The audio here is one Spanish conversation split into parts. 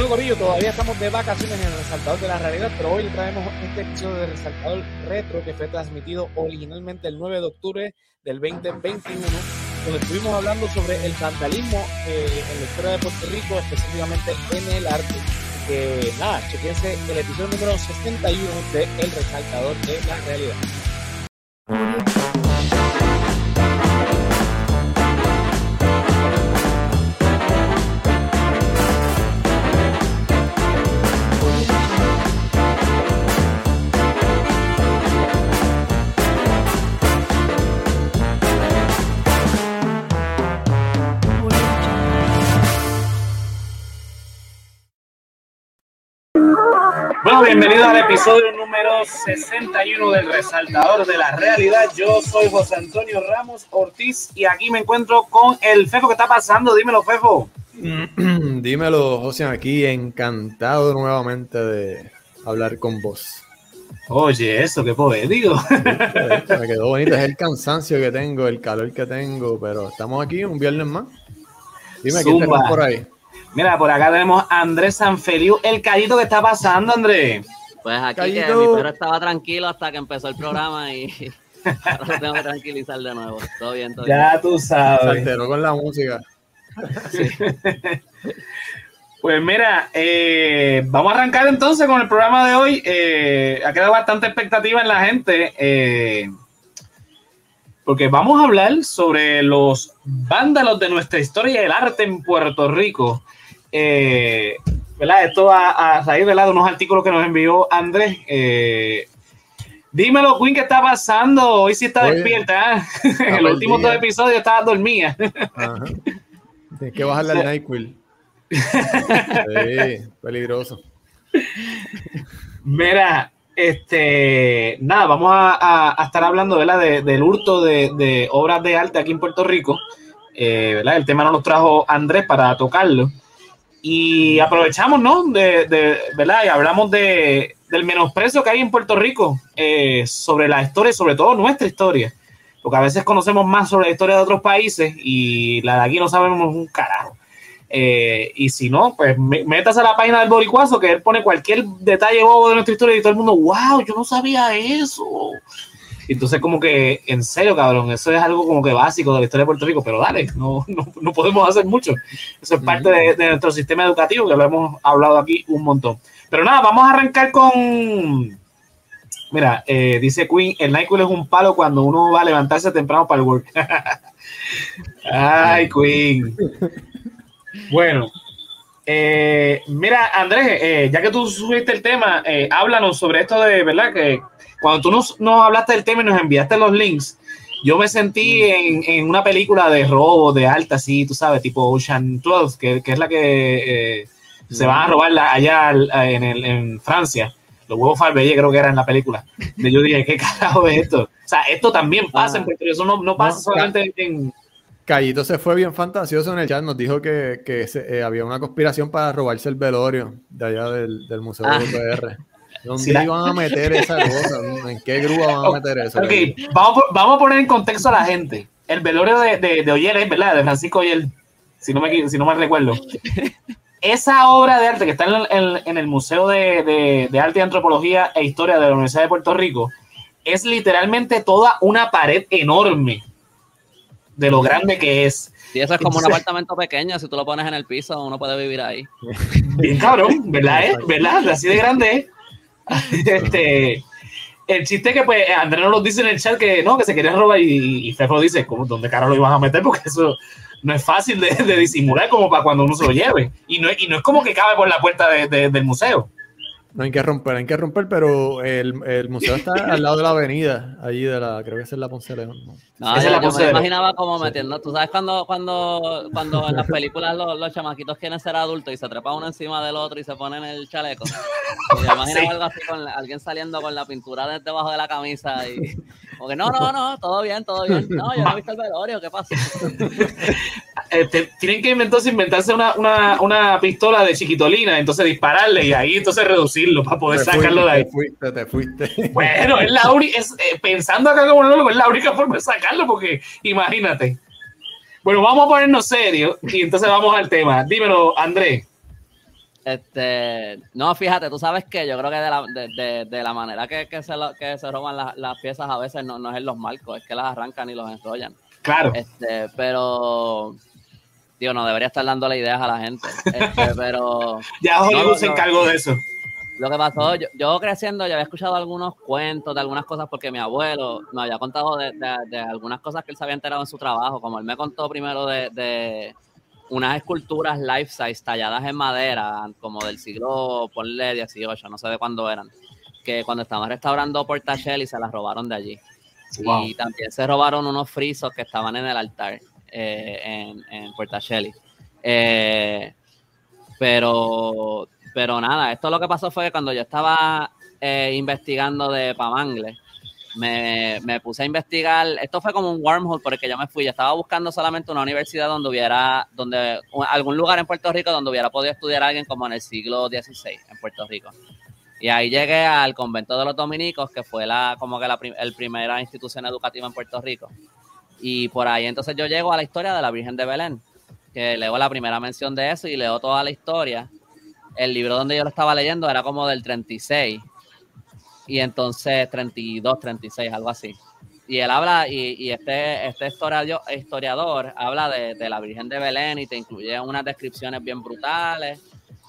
Bueno, Corillo, todavía estamos de vacaciones en el Resaltador de la Realidad, pero hoy traemos este episodio de Resaltador Retro que fue transmitido originalmente el 9 de octubre del 2021, donde estuvimos hablando sobre el vandalismo eh, en la historia de Puerto Rico, específicamente en el arte. Que nada, chequense el episodio número 61 de El Resaltador de la Realidad. Bueno, bienvenidos al episodio número 61 del Resaltador de la Realidad. Yo soy José Antonio Ramos Ortiz y aquí me encuentro con el Fefo. ¿Qué está pasando? Dímelo, Fefo. Dímelo, José, aquí encantado nuevamente de hablar con vos. Oye, eso, qué poético. Me quedó bonito, es el cansancio que tengo, el calor que tengo, pero estamos aquí un viernes más. Dime, ¿quién tenemos por ahí? Mira, por acá tenemos a Andrés Sanfeliu. El callito que está pasando, Andrés. Pues aquí que mi perro estaba tranquilo hasta que empezó el programa y ahora lo tengo que tranquilizar de nuevo. Todo bien, todo ya bien. tú sabes. Se alteró con la música. Sí. Pues mira, eh, vamos a arrancar entonces con el programa de hoy. Eh, ha quedado bastante expectativa en la gente. Eh, porque vamos a hablar sobre los vándalos de nuestra historia y el arte en Puerto Rico. Eh, ¿verdad? Esto a, a raíz ¿verdad? de unos artículos que nos envió Andrés. Eh, dímelo, Queen, ¿qué está pasando? Hoy sí está Oye, despierta. ¿eh? en los últimos dos episodios estaba dormida. Ajá. Tienes que bajarle al NyQuil. Sí, peligroso. Mira, este, nada, vamos a, a- a estar hablando ¿verdad? De- del hurto de, de obras de arte aquí en Puerto Rico. Eh, ¿verdad? El tema nos lo trajo Andrés para tocarlo. Y aprovechamos, ¿no? De, de- ¿verdad? Y hablamos de, del menosprecio que hay en Puerto Rico eh, sobre la historia sobre todo nuestra historia. Porque a veces conocemos más sobre la historia de otros países y la de aquí no sabemos un carajo. Eh, y si no, pues métase a la página del Boricuazo que él pone cualquier detalle bobo de nuestra historia y todo el mundo, wow, yo no sabía eso. Entonces, como que, en serio, cabrón, eso es algo como que básico de la historia de Puerto Rico, pero dale, no, no, no podemos hacer mucho. Eso es parte de, de nuestro sistema educativo, que lo hemos hablado aquí un montón. Pero nada, vamos a arrancar con. Mira, eh, dice Queen, el NyQuil es un palo cuando uno va a levantarse temprano para el work. Ay, Queen. Bueno, eh, mira, Andrés, eh, ya que tú subiste el tema, eh, háblanos sobre esto de, ¿verdad? Que cuando tú nos, nos hablaste del tema y nos enviaste los links, yo me sentí en, en una película de robo, de alta, así, tú sabes, tipo Ocean 12, que, que es la que eh, se van a robar la- allá al- en, el- en Francia. Los huevos Farbellé creo que era en la película. Y yo dije, ¿qué carajo es esto? O sea, esto también pasa en Puerto Rico, eso no, no pasa No, solamente en... Callito se fue bien fantasioso en el chat, nos dijo que, que se- eh, había una conspiración para robarse el velorio de allá del, del Museo Ah. de UPR. ¿Dónde Sí, la- iban a meter esa cosa? ¿En qué grúa van a meter eso? Ok, vamos, a- vamos a poner en contexto a la gente. El velorio de, de, de Oyer es, ¿verdad? De Francisco Oyer, si no me, si no me recuerdo. Esa obra de arte que está en el, en- el Museo de, de- de Arte y Antropología e Historia de la Universidad de Puerto Rico es literalmente toda una pared enorme de lo grande que es. Y eso es como un apartamento pequeño, si tú lo pones en el piso, uno puede vivir ahí. Bien cabrón, ¿verdad? eh? ¿Verdad? Así de grande es. Este, el chiste es que pues Andrés nos lo dice en el chat que no, que se quería robar y, y dice, ¿cómo, ¿dónde carajo lo iban a meter? Porque eso no es fácil de, disimular como para cuando uno se lo lleve. Y no, y no es como que cabe por la puerta de- de- del museo. No hay que romper, hay que romper, pero el, el museo está al lado de la avenida, allí de la, creo que es la Ponce León. ¿no? No, es yo, la yo pose me imaginaba como metiendo, tú sabes cuando, cuando, cuando en las películas los, los chamaquitos quieren ser adultos y se trepan uno encima del otro y se ponen el chaleco. Y yo imaginaba Sí. algo así con la- alguien saliendo con la pintura de- debajo de la camisa y como que no, no, no, todo bien, todo bien. No, yo no he visto el velorio, ¿qué pasa? Este, tienen que entonces inventarse una, una, una pistola de chiquitolina, entonces dispararle y ahí entonces reducirlo para poder Te sacarlo de ahí. Te fuiste, te fuiste. Bueno, es la única, es, eh, pensando acá como loco, es la única forma de sacarlo, porque imagínate. Bueno, vamos a ponernos serios y entonces vamos al tema. Dímelo, Andrés. Este, no, fíjate, tú sabes que yo creo que de la, de, de, la manera que, que, se que se roban las, las piezas a veces no, no, es en los marcos, es que las arrancan y los enrollan. Claro. Este, pero, digo, no debería estar dándole ideas a la gente. Este, pero. ya Hollywood se encargó de eso. Lo que pasó, yo, yo, creciendo, yo había escuchado algunos cuentos de algunas cosas porque mi abuelo me había contado de, de, algunas cosas que él se había enterado en su trabajo, como él me contó primero de, unas esculturas life size talladas en madera, como del siglo, ponle 18, no sé de cuándo eran, que cuando estaban restaurando Portachel y se las robaron de allí. Y también se robaron unos frisos que estaban en el altar eh, en, en Portacheli. Eh, pero pero nada, esto lo que pasó fue que cuando yo estaba eh, investigando de Pamangle, me, me, puse a investigar, esto fue como un wormhole porque yo me fui, yo estaba buscando solamente una universidad donde hubiera, donde algún lugar en Puerto Rico donde hubiera podido estudiar a alguien como en el siglo XVI en Puerto Rico. Y ahí llegué al convento de los dominicos, que fue la, como que la el primera institución educativa en Puerto Rico. Y por ahí entonces yo llego a la historia de la Virgen de Belén, que leo la primera mención de eso y leo toda la historia el libro donde yo lo estaba leyendo era como del 36 y entonces 32, 36, algo así. Y él habla, y, este, este historiador, historiador habla de, la Virgen de Belén y te incluye unas descripciones bien brutales.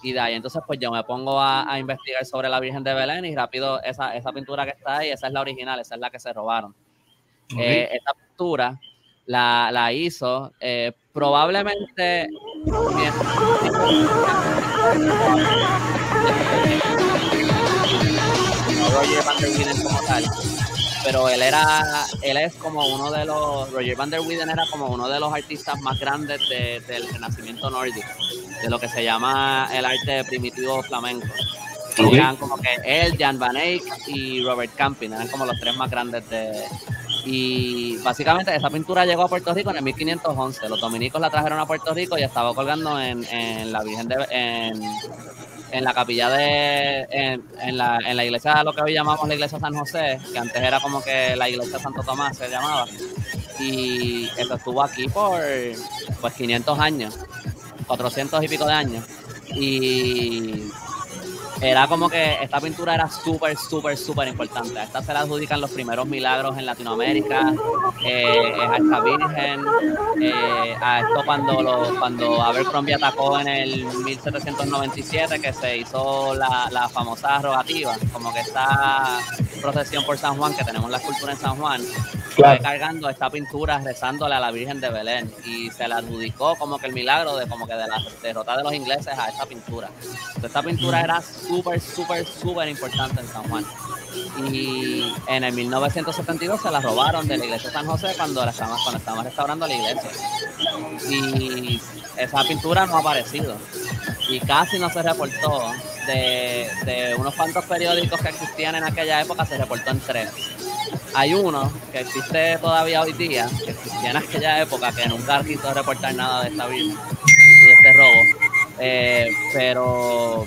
Y de ahí entonces pues yo me pongo a, investigar sobre la Virgen de Belén y rápido esa, esa, pintura que está ahí, esa es la original, esa es la que se robaron. Eh, esta pintura la, la hizo eh, probablemente Roger Van der Widen como tal, pero él era, él es como uno de los, Roger Van der Widen era como uno de los artistas más grandes del renacimiento nórdico, de lo que se llama el arte primitivo flamenco. Eran como que él, Jan Van Eyck y Robert Camping, eran como los tres más grandes de, y básicamente esa pintura llegó a Puerto Rico en el 1511. Los dominicos la trajeron a Puerto Rico y estaba colgando en, en la Virgen de. En, en la capilla de. En, la, en la iglesia, lo que hoy llamamos la iglesia San José, que antes era como que la iglesia Santo Tomás se llamaba. Y eso estuvo aquí por pues 500 años, 400 y pico de años. Y era como que esta pintura era súper, súper, súper importante. A esta se la adjudican los primeros milagros en Latinoamérica, eh, a esta Virgen, eh, a esto cuando, lo, cuando Abercrombie atacó en el 1797, que se hizo la, la famosa rogativa, como que esta procesión por San Juan, que tenemos la escultura en San Juan, fue cargando esta pintura rezándole a la Virgen de Belén y se la adjudicó como que el milagro de como que de la derrota de los ingleses a esta pintura. esta pintura era súper, súper, súper importante en San Juan. Y en el 1972 se la robaron de la iglesia de San José cuando, la cuando estábamos restaurando la iglesia. Y esa pintura no ha aparecido. Y casi no se reportó. De, de unos cuantos periódicos que existían en aquella época, se reportó en tres hay uno que existe todavía hoy día, que existía en aquella época, que nunca quiso reportar nada de esta vida, de este robo. Eh, pero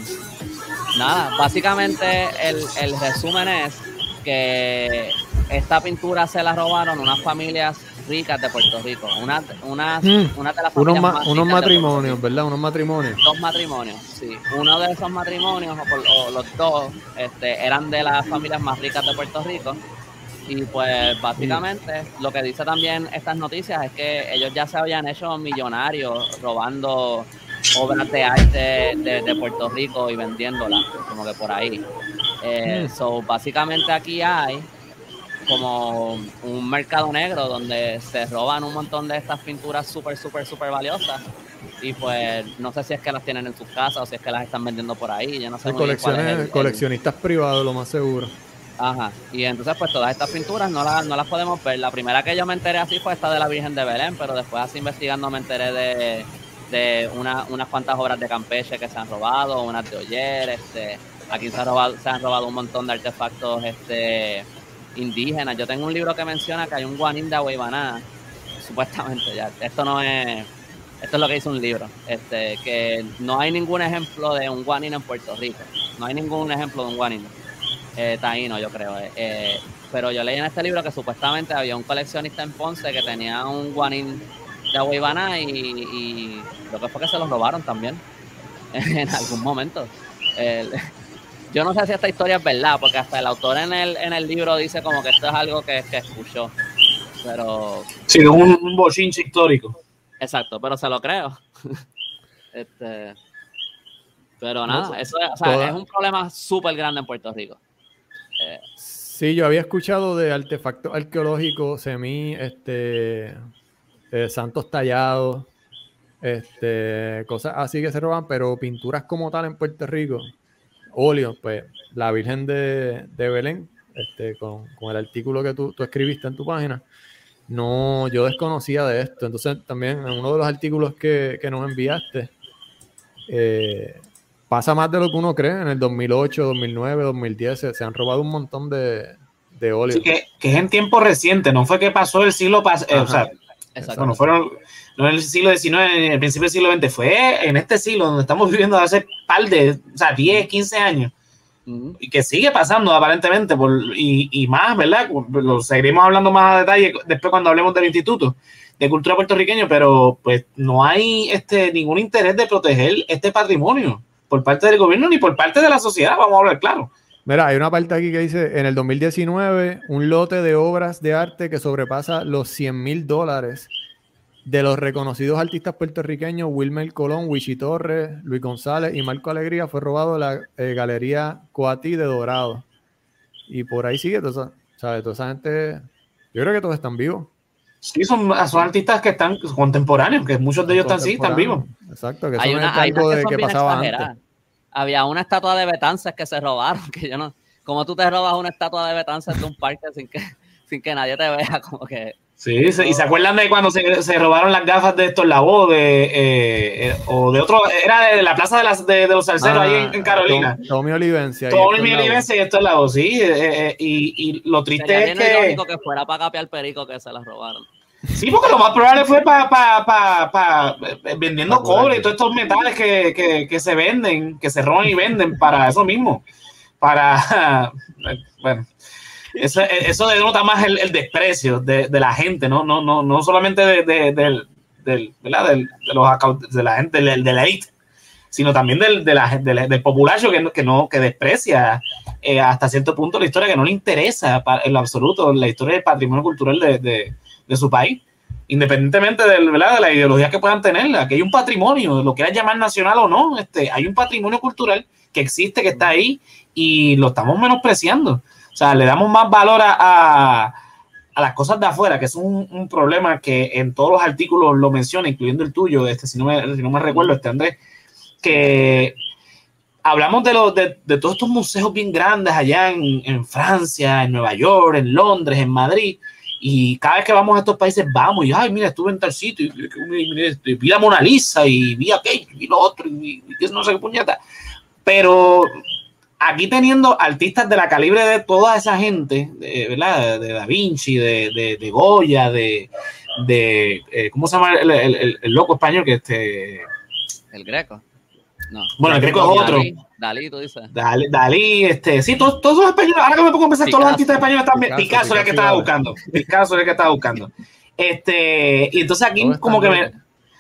nada, básicamente el, el resumen es que esta pintura se la robaron unas familias ricas de Puerto Rico. Una, una, mm. una de las familias unos, unos matrimonios, ¿verdad? Unos matrimonios. Dos matrimonios, sí. Uno de esos matrimonios, o, los dos, este, eran de las familias más ricas de Puerto Rico. Y pues básicamente lo que dice también estas noticias es que ellos ya se habían hecho millonarios robando obras de arte de, Puerto Rico y vendiéndolas, como que por ahí. Eh, mm. So básicamente aquí hay como un mercado negro donde se roban un montón de estas pinturas súper, súper, súper valiosas. Y pues no sé si es que las tienen en sus casas o si es que las están vendiendo por ahí. Yo no sé. coleccionistas privados, lo más seguro. Ajá. Y entonces, pues todas estas pinturas no las, no las podemos ver. La primera que yo me enteré así fue esta de la Virgen de Belén, pero después así investigando me enteré de, de una, unas cuantas obras de Campeche que se han robado, unas de Oyer, este, aquí se, ha robado, se han robado un montón de artefactos este, indígenas. Yo tengo un libro que menciona que hay un guanín de Aguibaná, supuestamente ya. Esto no es, esto es lo que dice un libro, este, que no hay ningún ejemplo de un guanín en Puerto Rico. No hay ningún ejemplo de un guanín eh, taíno, yo creo. Eh, eh, pero yo leí en este libro que supuestamente había un coleccionista en Ponce que tenía un guanín de y, y lo que fue que se los robaron también. en algún momento. yo no sé si esta historia es verdad, porque hasta el autor en el, en el libro dice como que esto es algo que, que escuchó. Pero. Sí, es un, un bochinche histórico. Exacto, pero se lo creo. este, pero nada, eso es, o sea, es un problema súper grande en Puerto Rico. Eh, sí, yo había escuchado de artefactos arqueológicos, semí, este, eh, santos tallados, este, cosas así que se roban, pero pinturas como tal en Puerto Rico, óleo, pues la Virgen de, de Belén, este, con, con, el artículo que tú, tú, escribiste en tu página, no, yo desconocía de esto. Entonces, también en uno de los artículos que, que nos enviaste, eh, pasa más de lo que uno cree. En el 2008, 2009, 2010 se, han robado un montón de, de óleo. que, que, es en tiempo reciente, no fue que pasó el siglo pasado, eh, o sea, bueno, fueron, no en el siglo XIX, en el principio del siglo XX, fue en este siglo donde estamos viviendo hace par de, o sea, 10, 15 años. Y que sigue pasando aparentemente, por, y, y, más, ¿verdad? Lo seguiremos hablando más a detalle después cuando hablemos del Instituto de Cultura Puertorriqueño, pero pues no hay este, ningún interés de proteger este patrimonio por parte del gobierno ni por parte de la sociedad, vamos a hablar claro. Mira, hay una parte aquí que dice, en el 2019, un lote de obras de arte que sobrepasa los 100 mil dólares de los reconocidos artistas puertorriqueños Wilmer Colón, Wichi Torres, Luis González y Marco Alegría fue robado de la eh, Galería Coatí de Dorado. Y por ahí sigue, toda, ¿sabes? Toda esa gente, yo creo que todos están vivos. Sí, son, son artistas que están contemporáneos, que muchos de ellos están, sí, están vivos. Exacto, que hay una, algo de que pasaba antes. Había una estatua de Betances que se robaron, que yo no... ¿Cómo tú te robas una estatua de Betances de un parque sin que, sin que nadie te vea? Como que Sí, y se acuerdan de cuando se, se, robaron las gafas de estos Labo de, eh, eh, o de otro, era de la plaza de, las, de, de los salseros ahí en, en ah, Carolina. Tommy Olivencia. Tommy Olivencia y esto es Labo, sí. Eh, eh, y, y, lo triste es que fuera para capear perico que se las robaron. Sí, porque lo más probable fue para pa, pa, pa, vendiendo cobre y todos estos metales que, que, que se venden, que se roban y venden para eso mismo. Para. Bueno eso, eso denota más el, el desprecio de, de, la gente, ¿no? No, no, no solamente de, de, del, del, ¿verdad? Del, de, los, de la gente, del, de la elite, sino también del, de la, del, del populacho que, que, no, que desprecia eh, hasta cierto punto la historia, que no le interesa en lo absoluto la historia del patrimonio cultural de, de, su país independientemente de, ¿verdad? de la ideología que puedan tener, aquí hay un patrimonio, lo quieras llamar nacional o no, este, hay un patrimonio cultural que existe, que está ahí y lo estamos menospreciando. O sea, le damos más valor a, a, las cosas de afuera, que es un, un, problema que en todos los artículos lo menciona, incluyendo el tuyo, este, si, no me, si no me recuerdo, este Andrés, que hablamos de, los, de, de, todos estos museos bien grandes allá en, en, Francia, en Nueva York, en Londres, en Madrid, y cada vez que vamos a estos países vamos y, ay, mira, estuve en tal sitio, y, y vi la Mona Lisa, y vi aquello, y lo otro, y, y no sé qué puñeta. Pero aquí teniendo artistas de la calibre de toda esa gente, de, ¿verdad? De, Da Vinci, de, de, de Goya, de, de eh, ¿cómo se llama el, el, el, loco español que este? El greco. No. Bueno, el greco es otro. Dalí, Dalí tú dices. Dalí, Dalí, este, sí, todos, todos los españoles, ahora que me pongo a pensar, Picasso, todos los artistas españoles también, Picasso, Picasso, era el que estaba buscando, Picasso era el que estaba buscando. Este, y entonces aquí como que me,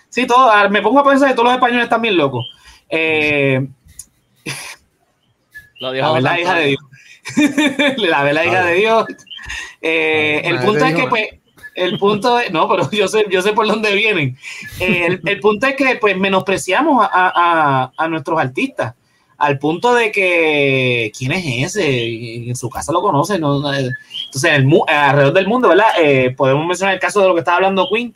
sí, todo, me pongo a pensar que todos los españoles están bien locos. Eh, lo dijo la verdad, hija de Dios. la verdad, hija de Dios. Eh, el punto es que, pues, el punto es, no, pero yo sé, yo sé por dónde vienen. Eh, el, el, punto es que, pues, menospreciamos a, a, a, nuestros artistas al punto de que, ¿quién es ese? En su casa lo conoce, ¿no? Entonces, el, alrededor del mundo, ¿verdad? Eh, podemos mencionar el caso de lo que estaba hablando Queen,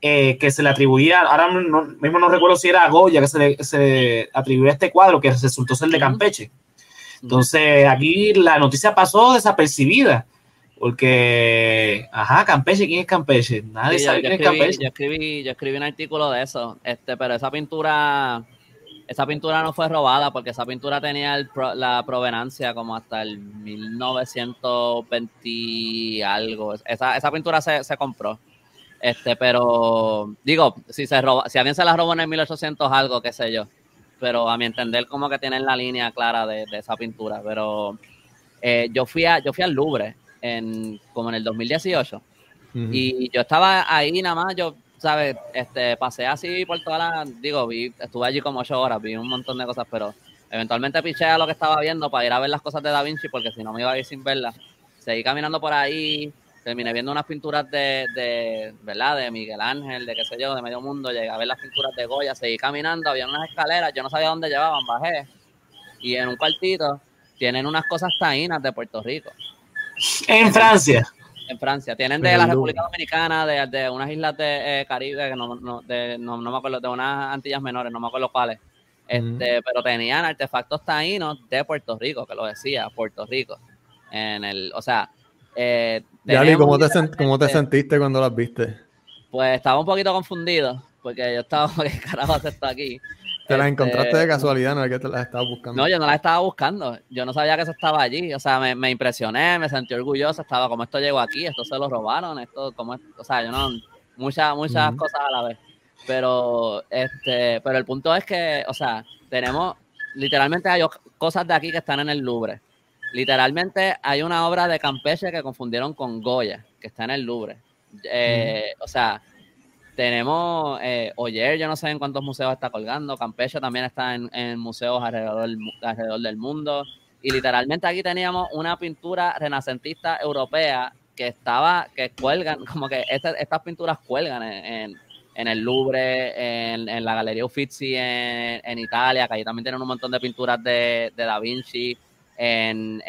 eh, que se le atribuía, ahora no, mismo no recuerdo si era a Goya que se le, se atribuía este cuadro que resultó ser de Campeche. Entonces, aquí la noticia pasó desapercibida. Porque, ajá, Campeche, ¿quién es Campeche? Nadie sí, sabe quién escribí, es Campeche. Yo escribí, yo escribí un artículo de eso, este, pero esa pintura, esa pintura no fue robada porque esa pintura tenía el, la provenancia como hasta el 1920 algo. Esa, esa pintura se, se compró. Este, pero digo, si se roba, si alguien se la robó en el 1800 algo, qué sé yo pero a mi entender como que tienen la línea clara de, de esa pintura. Pero eh, yo fui a, yo fui al Louvre en, como en el 2018 uh -huh. y yo estaba ahí nada más, yo, ¿sabes? Este, pasé así por toda la, digo, vi, estuve allí como ocho horas, vi un montón de cosas, pero eventualmente piché a lo que estaba viendo para ir a ver las cosas de Da Vinci, porque si no me iba a ir sin verlas. Seguí caminando por ahí, terminé viendo unas pinturas de, de, ¿verdad? De Miguel Ángel, de qué sé yo, de medio mundo, llegué a ver las pinturas de Goya, seguí caminando, había unas escaleras, yo no sabía dónde llevaban, bajé, y en un cuartito tienen unas cosas taínas de Puerto Rico. En Francia. En Francia. Tienen de la República Dominicana, de, de unas islas de eh, Caribe, que no, no, de, no, no, me acuerdo, de unas Antillas menores, no me acuerdo cuáles. Este, Pero tenían artefactos taínos de Puerto Rico, que lo decía, Puerto Rico. En el, o sea, eh, Yali, ¿cómo te, ¿cómo te sentiste cuando las viste? Pues estaba un poquito confundido, porque yo estaba, ¿qué carajo hace esto aquí? ¿Te las encontraste de este, casualidad? ¿No es que te las estabas buscando? No, yo no las estaba buscando. Yo no sabía que eso estaba allí. O sea, me, me impresioné, me sentí orgulloso. Estaba como esto llegó aquí, esto se lo robaron, esto, como, o sea, yo no, muchas, muchas cosas a la vez. Pero, este, pero el punto es que, o sea, tenemos, literalmente hay cosas de aquí que están en el Louvre. Literalmente hay una obra de Campeche que confundieron con Goya, que está en el Louvre. Eh, o sea, tenemos eh, Oyer, yo no sé en cuántos museos está colgando. Campeche también está en, museos alrededor, alrededor del mundo. Y literalmente aquí teníamos una pintura renacentista europea que estaba, que cuelgan, como que estas pinturas cuelgan en, el Louvre, en, la Galería Uffizi en, Italia, que ahí también tienen un montón de pinturas de, Da Vinci, en,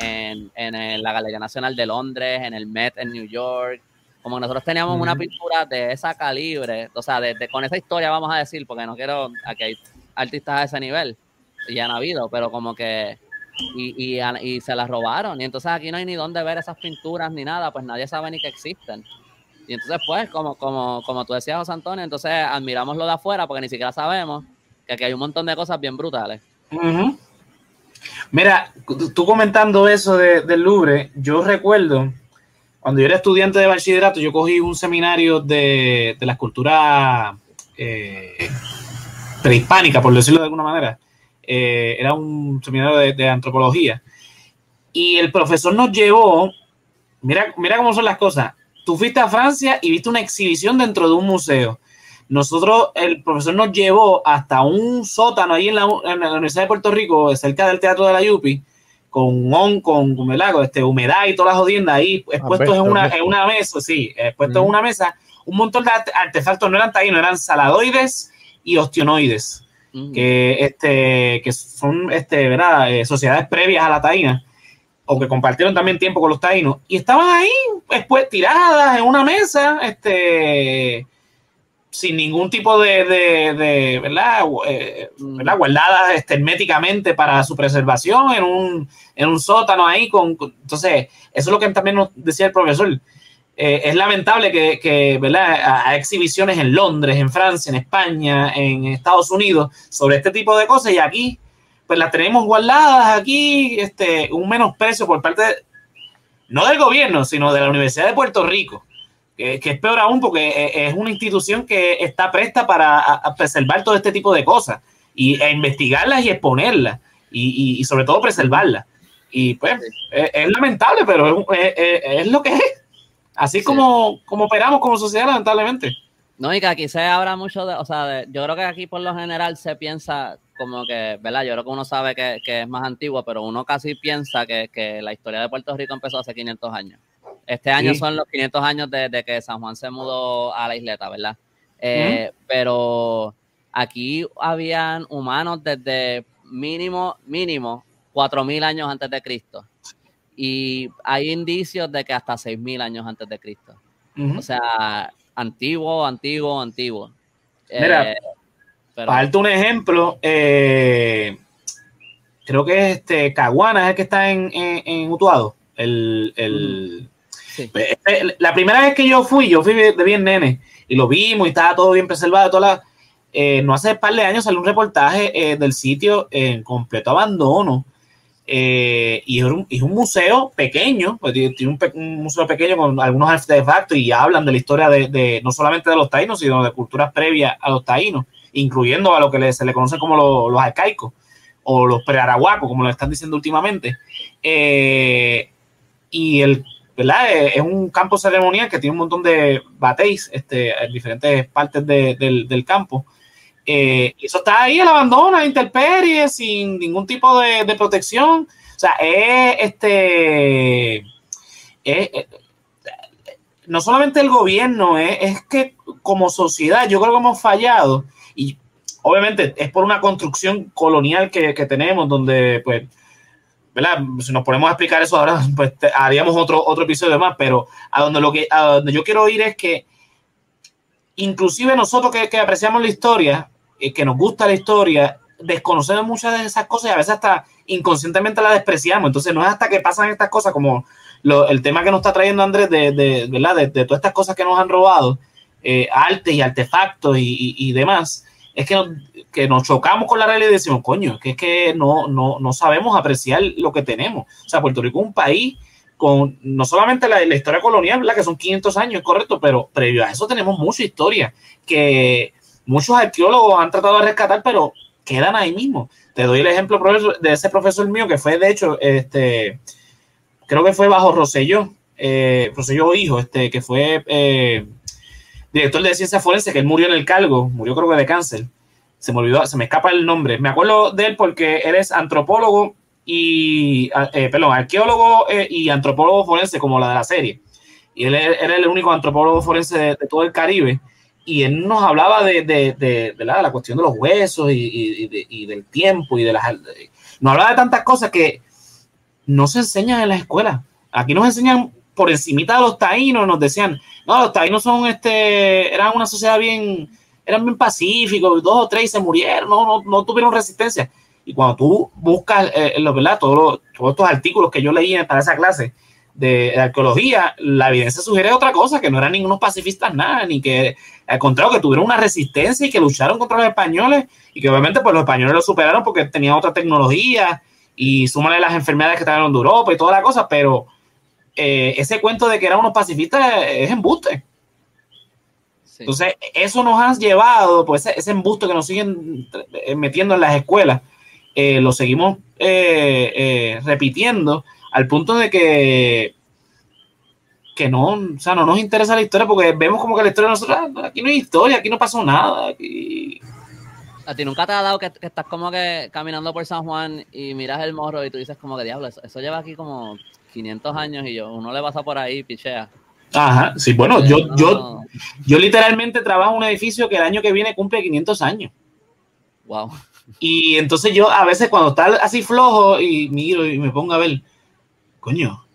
la Galería Nacional de Londres, en el Met en New York como nosotros teníamos una pintura de esa calibre, o sea, de, con esa historia vamos a decir, porque no quiero, aquí hay artistas a ese nivel, y han habido, pero como que, y, y, se las robaron, y entonces aquí no hay ni dónde ver esas pinturas ni nada, pues nadie sabe ni que existen. Y entonces, pues, como, como, como tú decías, José Antonio, entonces admiramos lo de afuera porque ni siquiera sabemos que aquí hay un montón de cosas bien brutales. Mira, tú comentando eso del Louvre, yo recuerdo cuando yo era estudiante de bachillerato, yo cogí un seminario de, de la escultura eh, prehispánica, por decirlo de alguna manera. Eh, era un seminario de, antropología. Y el profesor nos llevó, mira, mira cómo son las cosas. Tú fuiste a Francia y viste una exhibición dentro de un museo. Nosotros, el profesor nos llevó hasta un sótano ahí en la, en la Universidad de Puerto Rico, cerca del Teatro de la Yupi, con on, con, con este, humedad y todas las jodiendas ahí expuestos en una, en una mesa, sí, expuestos en una mesa, un montón de artefactos no eran taínos, eran saladoides y ostionoides, que, este, que son este, ¿verdad? Eh, sociedades previas a la taína, o que compartieron también tiempo con los taínos, y estaban ahí, después tiradas en una mesa, este, sin ningún tipo de, de, ¿verdad? Eh, ¿verdad? guardadas este, herméticamente para su preservación en un, en un sótano ahí. Con, entonces, eso es lo que también nos decía el profesor. Eh, es lamentable que, que ¿verdad? hay exhibiciones en Londres, en Francia, en España, en Estados Unidos sobre este tipo de cosas y aquí pues las tenemos guardadas aquí, este, un menosprecio por parte, no del gobierno, sino de la Universidad de Puerto Rico que, es peor aún porque e, es una institución que está presta para preservar todo este tipo de cosas y e investigarlas y exponerlas y, sobre todo preservarlas. Y pues es, lamentable, pero es, lo que es. Así como, como operamos como sociedad, lamentablemente. No, y que aquí se habla mucho de, o sea, yo creo que aquí por lo general se piensa como que, ¿verdad? Yo creo que uno sabe que, es más antiguo, pero uno casi piensa que, que la historia de Puerto Rico empezó hace 500 años. Este año son los 500 años de, que San Juan se mudó a la isleta, ¿verdad? Eh, pero aquí habían humanos desde mínimo, mínimo, 4.000 años antes de Cristo. Y hay indicios de que hasta 6.000 años antes de Cristo. O sea, antiguo, antiguo, antiguo. Mira, eh, falta un ejemplo. Eh, creo que es este Caguana, es el que está en, en, Utuado. El, el, pues, este, la primera vez que yo fui, yo fui de bien nene y lo vimos y estaba todo bien preservado. Toda eh, no hace un par de años salió un reportaje eh, del sitio en completo abandono. Eh, y, es un, museo pequeño, pues, tiene un, museo pequeño con algunos artefactos y hablan de la historia de, no solamente de los taínos, sino de culturas previas a los taínos, incluyendo a lo que se le conoce como los arcaicos o los prearahuacos, como lo están diciendo últimamente. y el ¿verdad? Eh, es un campo ceremonial que tiene un montón de batéis este, en diferentes partes del, campo. Eh, eso está ahí el abandono, la intemperie, sin ningún tipo de, protección. O sea, es este. no solamente el gobierno, es que como sociedad, yo creo que hemos fallado. Y obviamente es por una construcción colonial que, que tenemos, donde, pues, ¿verdad? Si nos ponemos a explicar eso ahora, pues haríamos otro, otro episodio más, pero a donde, lo que, a donde yo quiero ir es que inclusive nosotros que, que apreciamos la historia, y que nos gusta la historia, desconocemos muchas de esas cosas y a veces hasta inconscientemente las despreciamos. Entonces no es hasta que pasan estas cosas como lo, el tema que nos está trayendo Andrés de, de, ¿verdad? de, todas estas cosas que nos han robado, eh, artes y artefactos y, y demás, es que que nos chocamos con la realidad y decimos, coño, que es que no, no, no sabemos apreciar lo que tenemos. O sea, Puerto Rico es un país con no solamente la, la historia colonial, ¿verdad? que son 500 años, correcto, pero previo a eso tenemos mucha historia que muchos arqueólogos han tratado de rescatar, pero quedan ahí mismo. Te doy el ejemplo de ese profesor mío que fue, de hecho, este, creo que fue bajo Roselló, eh, Roselló Hijo, este, que fue eh, director de ciencia forense, que él murió en el cargo, murió creo que de cáncer. Se me olvidó, se me escapa el nombre. Me acuerdo de él porque él es antropólogo y, eh, perdón, arqueólogo eh, y antropólogo forense, como la de la serie. Y él era el único antropólogo forense de, todo el Caribe. Y él nos hablaba de, de, la, cuestión de los huesos y, del tiempo y de las. Nos hablaba de tantas cosas que no se enseñan en la escuela. Aquí nos enseñan por encimita de los taínos, nos decían, no, los taínos son este, eran una sociedad bien, eran bien pacíficos, dos o tres se murieron, no, no, tuvieron resistencia. Y cuando tú buscas, eh, lo, ¿verdad? Todos, todos estos artículos que yo leí para esa clase de, arqueología, la evidencia sugiere otra cosa, que no eran ningunos pacifistas nada, ni que al contrario, que tuvieron una resistencia y que lucharon contra los españoles y que obviamente pues los españoles lo superaron porque tenían otra tecnología y súmale las enfermedades que estaban en Europa y toda la cosa, pero eh, ese cuento de que eran unos pacifistas es embuste. Entonces, eso nos ha llevado, pues ese, embuste que nos siguen eh, metiendo en las escuelas, eh, lo seguimos repitiendo al punto de que que no, o sea, no nos interesa la historia porque vemos como que la historia de nosotros, ah, aquí no hay historia, aquí no pasó nada. Aquí... A ti nunca te ha dado que, estás como que caminando por San Juan y miras el morro y tú dices como que diablo, eso lleva aquí como 500 años y yo, uno le pasa por ahí, pichea. Ajá, sí, bueno, yo, yo, yo literalmente trabajo en un edificio que el año que viene cumple 500 años. Wow. Y entonces yo a veces cuando está así flojo y miro y me pongo a ver, coño,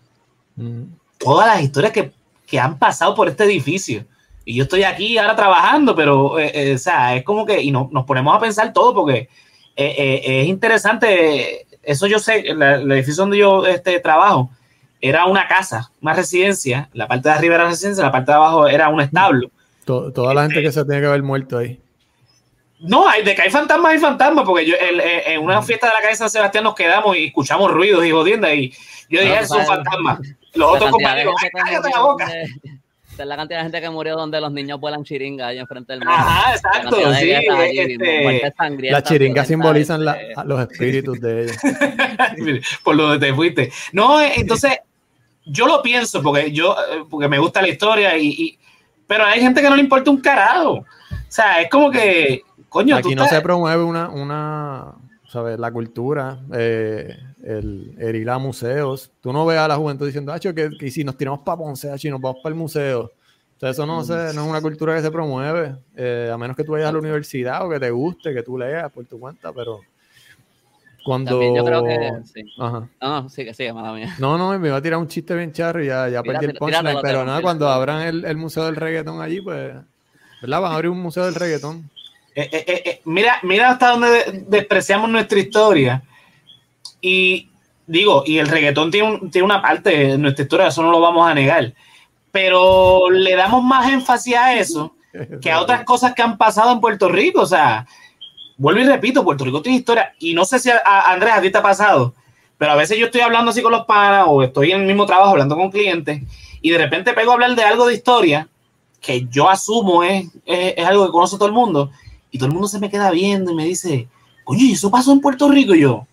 mm. todas las historias que, han pasado por este edificio. Y yo estoy aquí ahora trabajando, pero, eh, eh, o sea, es como que, y nos ponemos a pensar todo porque eh, es interesante, eso yo sé, el, el edificio donde yo este, trabajo, era una casa, una residencia. La parte de arriba era residencia, la parte de abajo era un establo. toda la gente que se tiene que haber muerto ahí. No, hay, de que hay fantasmas, hay fantasmas, porque yo en una fiesta de la calle San Sebastián nos quedamos y escuchamos ruidos y jodiendas y yo dije, es un fantasma. Los otros compañeros, cállate la boca es la cantidad de gente que murió donde los niños vuelan chiringa ahí enfrente del mar. Ajá, exacto, sí. Este... Las chiringas simbolizan los espíritus de ellos. Por donde te fuiste. No, eh, entonces, yo lo pienso porque yo, eh, porque me gusta la historia y, pero hay gente que no le importa un carajo. O sea, es como que, coño, Aquí no se promueve una, una, ¿sabes? La cultura, eh, el, ir a museos. Tú no ves a la juventud diciendo, que, que si nos tiramos para Ponce, y nos vamos para el museo. Entonces, eso no, no es una cultura que se promueve, eh, a menos que tú vayas a la universidad o que te guste, que tú leas por tu cuenta, pero cuando... yo creo que sí. Ajá. No, no, sigue, sigue, mala mía. No, no, me iba a tirar un chiste bien charro y ya, ya perdí el punchline, pero nada, cuando abran el, el, museo del reggaetón allí, pues, ¿verdad? Van a abrir un museo del reggaetón. Eh, eh, eh, mira, mira hasta dónde despreciamos nuestra historia. Y digo, y el reggaetón tiene, tiene una parte de nuestra historia, eso no lo vamos a negar. Pero le damos más énfasis a eso que a otras cosas que han pasado en Puerto Rico. O sea, vuelvo y repito, Puerto Rico tiene historia. Y no sé si a, Andrés a ti te ha pasado, pero a veces yo estoy hablando así con los panas o estoy en el mismo trabajo hablando con clientes y de repente pego a hablar de algo de historia que yo asumo es, es, es algo que conoce todo el mundo y todo el mundo se me queda viendo y me dice, coño, ¿y eso pasó en Puerto Rico? Y yo,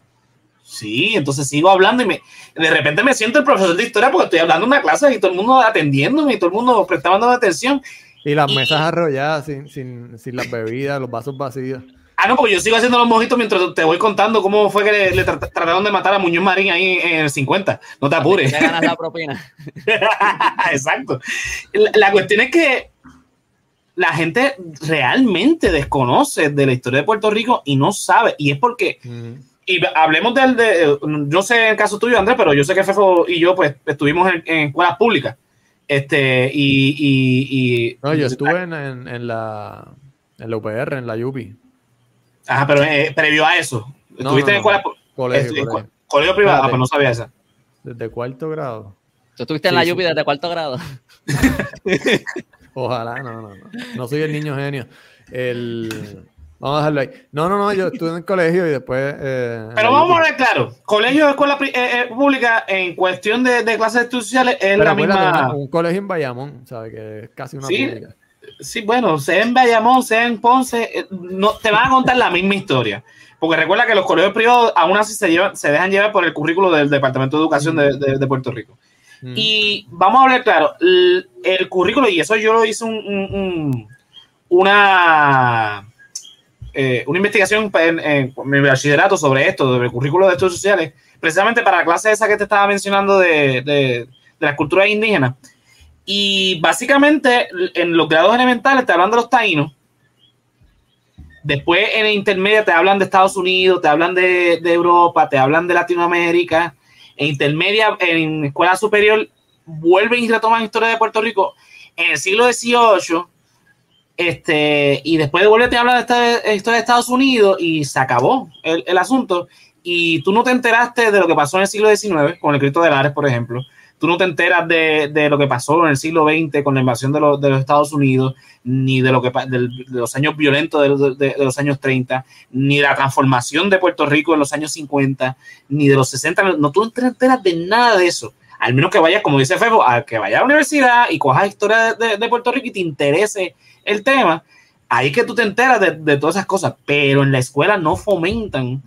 Sí, entonces sigo hablando y me, de repente me siento el profesor de historia porque estoy hablando en una clase y todo el mundo atendiéndome y todo el mundo prestando atención. Y las mesas arrolladas sin, sin, sin las bebidas, los vasos vacíos. Ah, no, porque yo sigo haciendo los mojitos mientras te voy contando cómo fue que le, trataron de matar a Muñoz Marín ahí en el 50. No te apures. Te ganas la propina. Exacto. La, cuestión es que la gente realmente desconoce de la historia de Puerto Rico y no sabe. Y es porque. Y hablemos del. De, yo sé el caso tuyo, Andrés, pero yo sé que Fefo y yo, pues, estuvimos en, escuelas públicas. Este, y. no, yo estuve en, en, la. En la UPR, en la UPI. Ajá, pero eh, previo a eso. ¿Estuviste en escuela? Colegio, colegio. colegio privado, ah, pero no sabía esa. Desde cuarto grado. ¿Tú estuviste en la Yupi desde cuarto grado? Ojalá, no, no, no. No soy el niño genio. El... Vamos a dejarlo ahí. No, no, no, yo estuve en el colegio y después. Eh, pero vamos a ver claro: colegio de escuela eh, eh, pública en cuestión de, de clases estudiantes es la misma. Un colegio en Bayamón, ¿sabes? Que es casi una ¿Sí? pública sí, bueno, sea en Bayamón, sea en Ponce, eh, no, te van a contar la misma historia. Porque recuerda que los colegios privados aún así se, llevan, se dejan llevar por el currículo del Departamento de Educación de, Puerto Rico. Mm. Y vamos a hablar claro, el, currículo, y eso yo lo hice un, una, eh, una investigación en, mi bachillerato sobre esto, sobre el currículo de estudios sociales, precisamente para la clase esa que te estaba mencionando de, de, de las culturas indígenas. Y básicamente en los grados elementales te hablan de los taínos. Después en el intermedio te hablan de Estados Unidos, te hablan de, Europa, te hablan de Latinoamérica. En intermedia, en escuela superior, vuelven y retoman historia de Puerto Rico en el siglo XVIII. Este, y después de vuelve te hablan de esta historia de Estados Unidos y se acabó el, el asunto. Y tú no te enteraste de lo que pasó en el siglo XIX, con el Cristo de Lares, por ejemplo tú no te enteras de, lo que pasó en el siglo XX con la invasión de, los, Estados Unidos, ni de, lo que, de, los años violentos de, los años 30, ni de la transformación de Puerto Rico en los años 50, ni de los 60. No, tú no te enteras de nada de eso. Al menos que vayas, como dice Febo, a que vaya a la universidad y cojas historia de, Puerto Rico y te interese el tema. Ahí que tú te enteras de, todas esas cosas, pero en la escuela no fomentan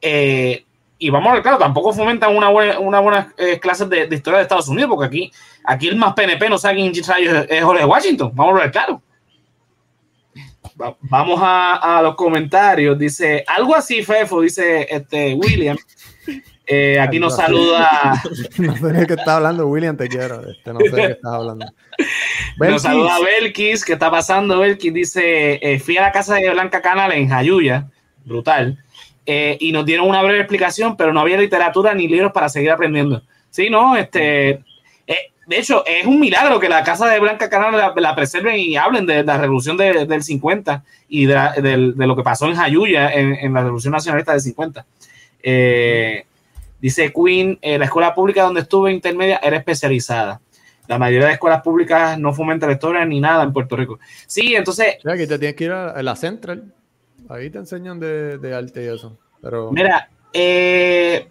eh, y vamos a ver, claro, tampoco fomentan una buena, una buena eh, clase de, historia de Estados Unidos, porque aquí, aquí el más PNP no sabe quién es Jorge Washington. Vamos a ver, claro. vamos a, los comentarios. Dice, algo así, Fefo, dice este William. Eh, aquí nos saluda. no sé de qué está hablando, William, te quiero. Este, no sé de qué estás hablando. Nos saluda Belkis, ¿qué está pasando? Belkis dice: eh, Fui a la casa de Blanca Canal en Jayuya, brutal. Eh, y nos dieron una breve explicación, pero no había literatura ni libros para seguir aprendiendo. Sí, no, este, eh, de hecho, es un milagro que la casa de Blanca Canal la, preserven y hablen de, la revolución del 50 y de, lo que pasó en Jayuya en, la revolución nacionalista del 50. Eh, dice Queen, la escuela pública donde estuve intermedia era especializada. La mayoría de escuelas públicas no fomentan la historia ni nada en Puerto Rico. Sí, entonces... O que te tienes que ir a la Central. Ahí te enseñan de, arte y eso. Pero... Mira, eh,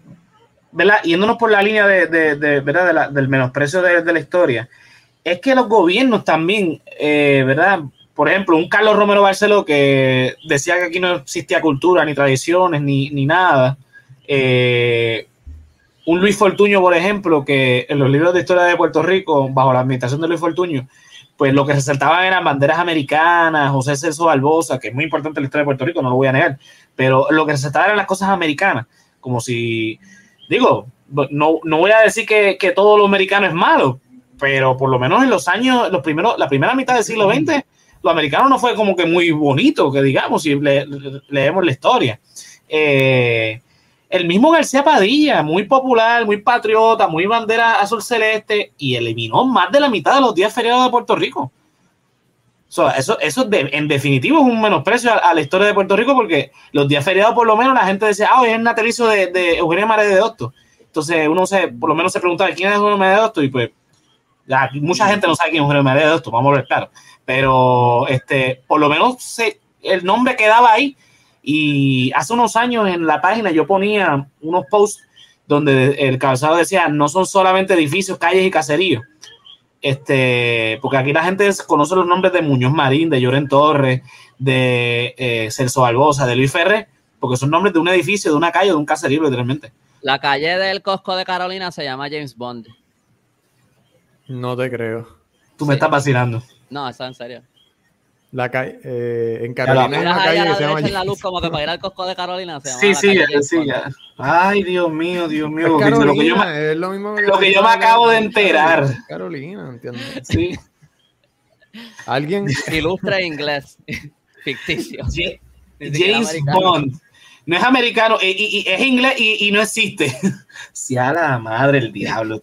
¿verdad? yéndonos por la línea de, ¿verdad? del menosprecio de, la historia, es que los gobiernos también, eh, ¿verdad? Por ejemplo, un Carlos Romero Barceló que decía que aquí no existía cultura, ni tradiciones, ni, ni nada. Eh, un Luis Fortuño, por ejemplo, que en los libros de historia de Puerto Rico, bajo la administración de Luis Fortuño, pues lo que resaltaban eran banderas americanas, José Celso Barbosa, que es muy importante la historia de Puerto Rico, no lo voy a negar, pero lo que resaltaba eran las cosas americanas, como si, digo, no, no voy a decir que, que, todo lo americano es malo, pero por lo menos en los años, los primeros, la primera mitad del siglo XX, lo americano no fue como que muy bonito, que digamos, si leemos la historia. Eh, el mismo García Padilla, muy popular, muy patriota, muy bandera azul celeste, y eliminó más de la mitad de los días feriados de Puerto Rico. eso, eso en definitivo es un menosprecio a, la historia de Puerto Rico porque los días feriados por lo menos la gente decía, ah, hoy es el natalicio de, Eugenio María de Docto. Entonces uno se, por lo menos se preguntaba, ¿quién es Eugenio María de Docto? Y pues mucha gente no sabe quién es Eugenio María de Docto, vamos a ver claro. Pero este, por lo menos el nombre quedaba ahí y hace unos años en la página yo ponía unos posts donde el calzado decía, no son solamente edificios, calles y caseríos. Este, porque aquí la gente conoce los nombres de Muñoz Marín, de Lloren Torres, de eh, Celso Barbosa, de Luis Ferrer, porque son nombres de un edificio, de una calle, de un caserío, literalmente. La calle del Costco de Carolina se llama James Bond. No te creo. Tú me estás vacilando. No, eso es en serio. La calle, eh, en Carolina hay una calle que se llama en la luz como que para ir al Costco de Carolina se llama Sí, sí, calle sí, ya. Ay, Dios mío, Dios mío. Es lo que yo me- Carolina, es lo mismo lo que yo me acabo de enterar. Carolina, ¿entiendes? sí. Alguien, Ilustre inglés. Ficticio. James. Bond. No es americano, eh, y, y- es inglés y, no existe. Si a la madre el diablo.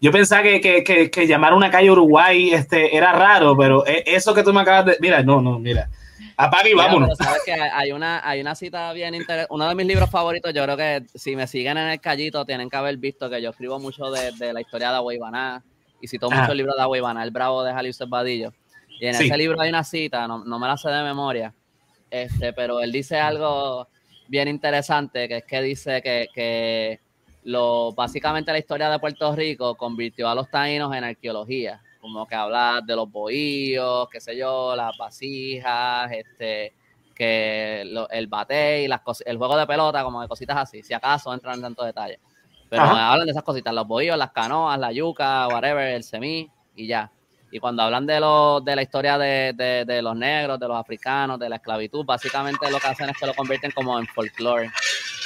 Yo pensaba que, que, que, que llamar una calle Uruguay este, era raro, pero e- eso que tú me acabas de. Mira, no, no, mira. Apaga y vámonos. sabes que hay una, hay una cita bien interesante. Uno de mis libros favoritos, yo creo que si me siguen en el callito, tienen que haber visto que yo escribo mucho de, de la historia de Agüeybaná y cito mucho el libro de Agüeybaná, El Bravo de Jalil Badillo. Y en Sí. ese libro hay una cita, no, no me la sé de memoria, este, pero él dice algo bien interesante, que es que dice que, que lo, básicamente la historia de Puerto Rico convirtió a los taínos en arqueología, como que hablar de los bohíos, qué sé yo, las vasijas, este, que lo- el bate y las el juego de pelota, como de cositas así, si acaso entran en tanto detalle. Pero Ajá. hablan de esas cositas, los bohíos, las canoas, la yuca, whatever, el semí y ya. Y cuando hablan de, lo, de la historia de, de- de los negros, de los africanos, de la esclavitud, básicamente lo que hacen es que lo convierten como en folclore,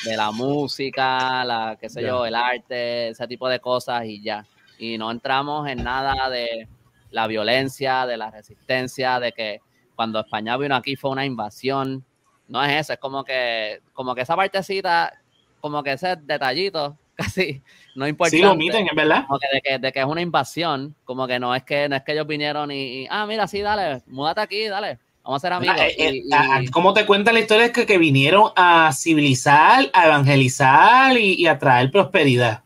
de la música, la, qué sé yo, el arte, ese tipo de cosas y ya. Y no entramos en nada de la violencia, de la resistencia, de que cuando España vino aquí fue una invasión. No es eso, es como que, como que esa partecita, como que ese detallito, casi no importa Sí, lo omiten, es verdad. como que de, que, de que es una invasión, como que no es que no es que ellos vinieron y, y, ah, mira, sí, dale, múdate aquí, dale, vamos a ser amigos. Ah, eh, eh, Y- y- ah, ¿Cómo te cuenta la historia? Es que, que vinieron a civilizar, a evangelizar y, a traer prosperidad.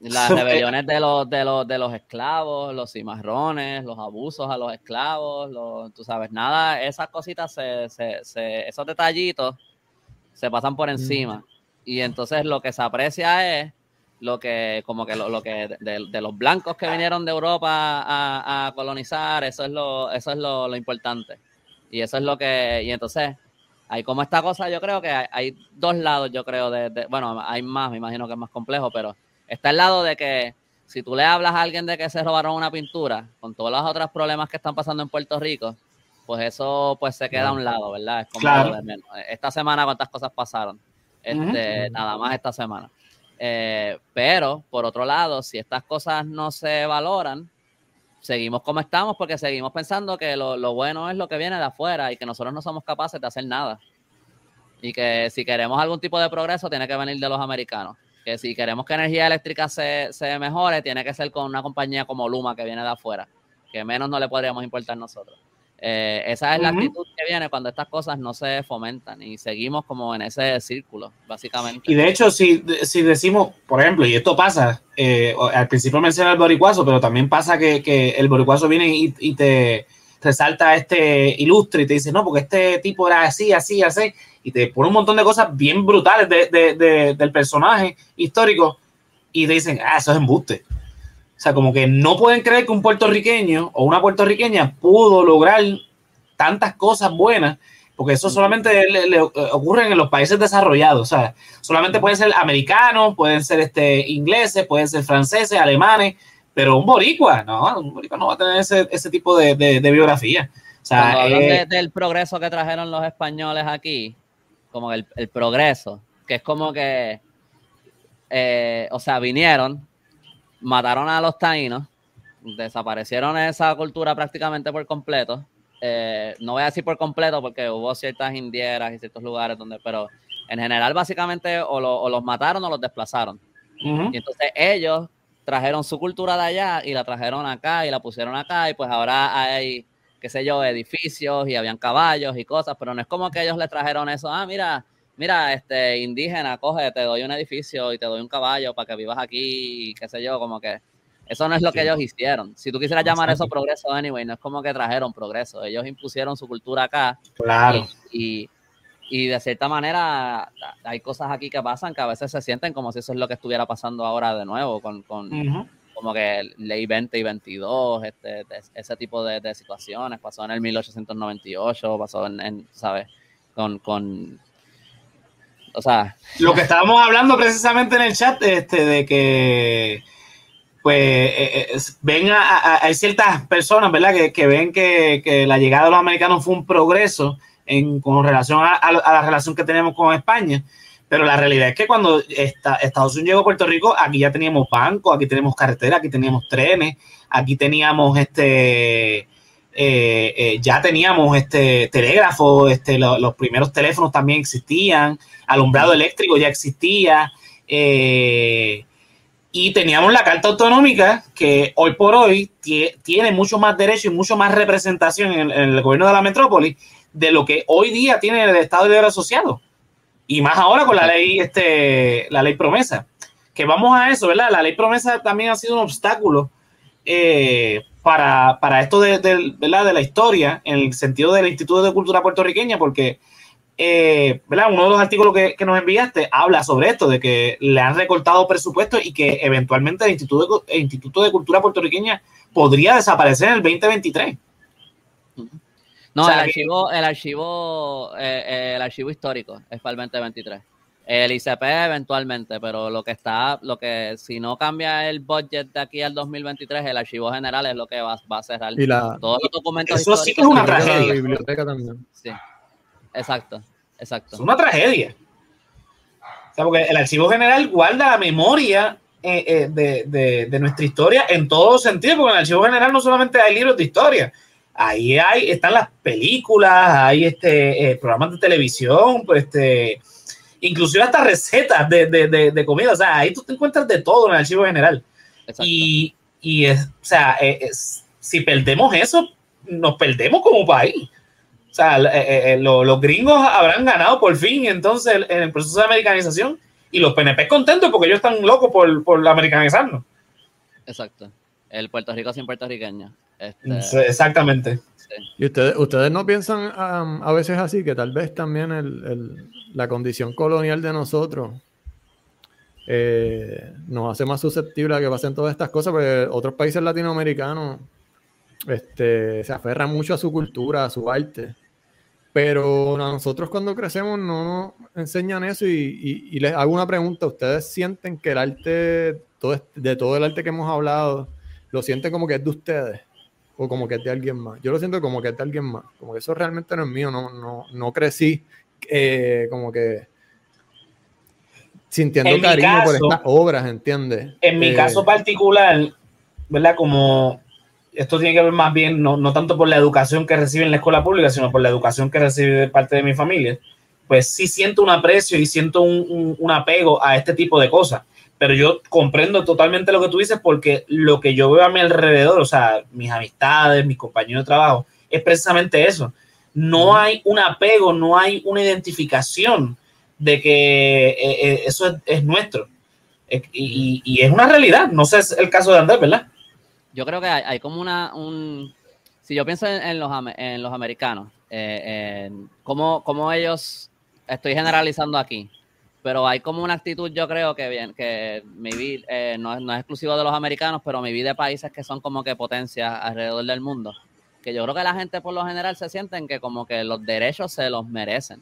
las so- rebeliones de los, de los de los esclavos, los cimarrones, los abusos a los esclavos, los, tú sabes, nada, esas cositas, se, se, se- esos detallitos se pasan por encima. Y entonces lo que se aprecia es lo que, como que lo, lo que de, de los blancos que vinieron de Europa a, a colonizar, eso es lo, eso es lo, lo importante. Y eso es lo que, y entonces, hay como esta cosa, yo creo que hay, hay dos lados, yo creo, de, de- bueno, hay más, me imagino que es más complejo, pero está el lado de que si tú le hablas a alguien de que se robaron una pintura, con todos los otros problemas que están pasando en Puerto Rico, pues eso pues se queda a un lado, ¿verdad? Es como Claro. Esta semana cuántas cosas pasaron, este, nada más esta semana. Eh, pero, por otro lado, si estas cosas no se valoran, seguimos como estamos porque seguimos pensando que lo, lo bueno es lo que viene de afuera y que nosotros no somos capaces de hacer nada. Y que si queremos algún tipo de progreso, tiene que venir de los americanos. Que si queremos que energía eléctrica se, se mejore, tiene que ser con una compañía como Luma que viene de afuera, que menos no le podríamos importar nosotros. Eh, esa es la actitud que viene cuando estas cosas no se fomentan y seguimos como en ese círculo, básicamente. Y de hecho, si, si decimos, por ejemplo, y esto pasa, eh, al principio menciona el boricuazo, pero también pasa que, que el boricuazo viene y, y te resalta este ilustre y te dice, no, porque este tipo era así, así, así, y te pone un montón de cosas bien brutales de- de- de- del personaje histórico y te dicen, ah, eso es embuste. O sea, como que no pueden creer que un puertorriqueño o una puertorriqueña pudo lograr tantas cosas buenas, porque eso solamente le, le ocurre en los países desarrollados. O sea, solamente pueden ser americanos, pueden ser este, ingleses, pueden ser franceses, alemanes, pero un boricua, no, un boricua no va a tener ese, ese tipo de, de- de biografía. O sea, hablan eh, de- del progreso que trajeron los españoles aquí, como el, el progreso, que es como que, eh, o sea, vinieron, mataron a los taínos, desaparecieron esa cultura prácticamente por completo. Eh, no voy a decir por completo porque hubo ciertas indieras y ciertos lugares donde, pero en general básicamente o, lo- o los mataron o los desplazaron. Y entonces ellos trajeron su cultura de allá y la trajeron acá y la pusieron acá y pues ahora hay, qué sé yo, edificios y habían caballos y cosas, pero no es como que ellos le trajeron eso, ah, mira, mira, este indígena, coge, te doy un edificio y te doy un caballo para que vivas aquí y qué sé yo, como que eso no es lo que Sí. ellos hicieron. Si tú quisieras llamar eso Exacto. progreso, anyway, no es como que trajeron progreso, ellos impusieron su cultura acá Claro. y, y- y de cierta manera hay cosas aquí que pasan que a veces se sienten como si eso es lo que estuviera pasando ahora de nuevo, con, con como que ley 20 y 22, este, ese tipo de, de situaciones. Pasó en el 1898, pasó en, en, ¿sabes? Con, con Lo que estábamos hablando precisamente en el chat, este, de que pues eh, eh, ven a, hay ciertas personas, ¿verdad? Que, ven que, la llegada de los americanos fue un progreso en, con relación a, la relación que tenemos con España. Pero la realidad es que cuando Estados Unidos llegó a Puerto Rico, aquí ya teníamos bancos, aquí teníamos carreteras, aquí teníamos trenes, aquí teníamos este, eh, ya teníamos este telégrafo, este, los primeros teléfonos también existían, alumbrado eléctrico ya existía. Eh, y teníamos la Carta Autonómica que hoy por hoy tiene mucho más derecho y mucho más representación en el, gobierno de la metrópoli de lo que hoy día tiene el Estado de Libre Asociado. Y más ahora con la ley, este, la ley promesa. Que vamos a eso, ¿verdad? La ley promesa también ha sido un obstáculo eh, para, esto de, de, ¿verdad? de la historia, en el sentido del Instituto de Cultura Puertorriqueña, porque eh, uno de los artículos que, nos enviaste habla sobre esto, de que le han recortado presupuesto y que eventualmente el Instituto de, Instituto de Cultura Puertorriqueña podría desaparecer en el 2023. No, el, archivo, el, archivo, eh, eh, el archivo histórico es para el 2023. El ICP eventualmente, pero lo que está, lo que si no cambia el budget de aquí al 2023, el archivo general es lo que va, a cerrar. Y la, Todos los documentos eso sí que es una tragedia. biblioteca también. Sí. Exacto, exacto. Es una tragedia. O sea, porque el archivo general guarda la memoria eh, eh, de, de, nuestra historia en todos sentidos, porque en el archivo general no solamente hay libros de historia, ahí hay, están las películas, hay este, eh, programas de televisión, pues este, inclusive hasta recetas de, de, comida, o sea, ahí tú te encuentras de todo en el archivo general. Y, y es, o sea, si perdemos eso, nos perdemos como país. O sea, eh, eh, eh, los gringos habrán ganado por fin entonces en el proceso de americanización y los PNP contentos porque ellos están locos por, por americanizarnos. Exacto. El Puerto Rico sin puertorriqueño. Este, exactamente. ¿Y ustedes, ustedes no piensan a veces así, que tal vez también la condición colonial de nosotros nos hace más susceptibles a que pasen todas estas cosas? Porque otros países latinoamericanos este, se aferran mucho a su cultura, a su arte. Pero nosotros cuando crecemos no nos enseñan eso y, les hago una pregunta. ¿Ustedes sienten que el arte, de todo el arte que hemos hablado, lo sienten como que es de ustedes? ¿O como que es de alguien más? Yo lo siento como que es de alguien más. Como que eso realmente no es mío. No, no, no crecí eh, como que sintiendo cariño por estas obras, ¿entiendes? En mi eh, caso particular, ¿verdad? Como esto tiene que ver más bien, no, no, tanto por la educación que recibe en la escuela pública, sino por la educación que recibe de parte de mi familia, pues sí siento un aprecio y siento un, un, apego a este tipo de cosas. Pero yo comprendo totalmente lo que tú dices porque lo que yo veo a mi alrededor, o sea, mis amistades, mis compañeros de trabajo, es precisamente eso. No hay un apego, no hay una identificación de que eh, eh, eso es, es nuestro. Y, y, es una realidad. No sé, es el caso de Andrés, ¿verdad? yo creo que hay, como una, un, si yo pienso en, los, en los americanos, eh, cómo, ellos, estoy generalizando aquí, pero hay como una actitud, yo creo que bien, que mi vida eh, no, es, no es exclusivo de los americanos, pero mi vida de países que son como que potencias alrededor del mundo, que yo creo que la gente por lo general se sienten que como que los derechos se los merecen,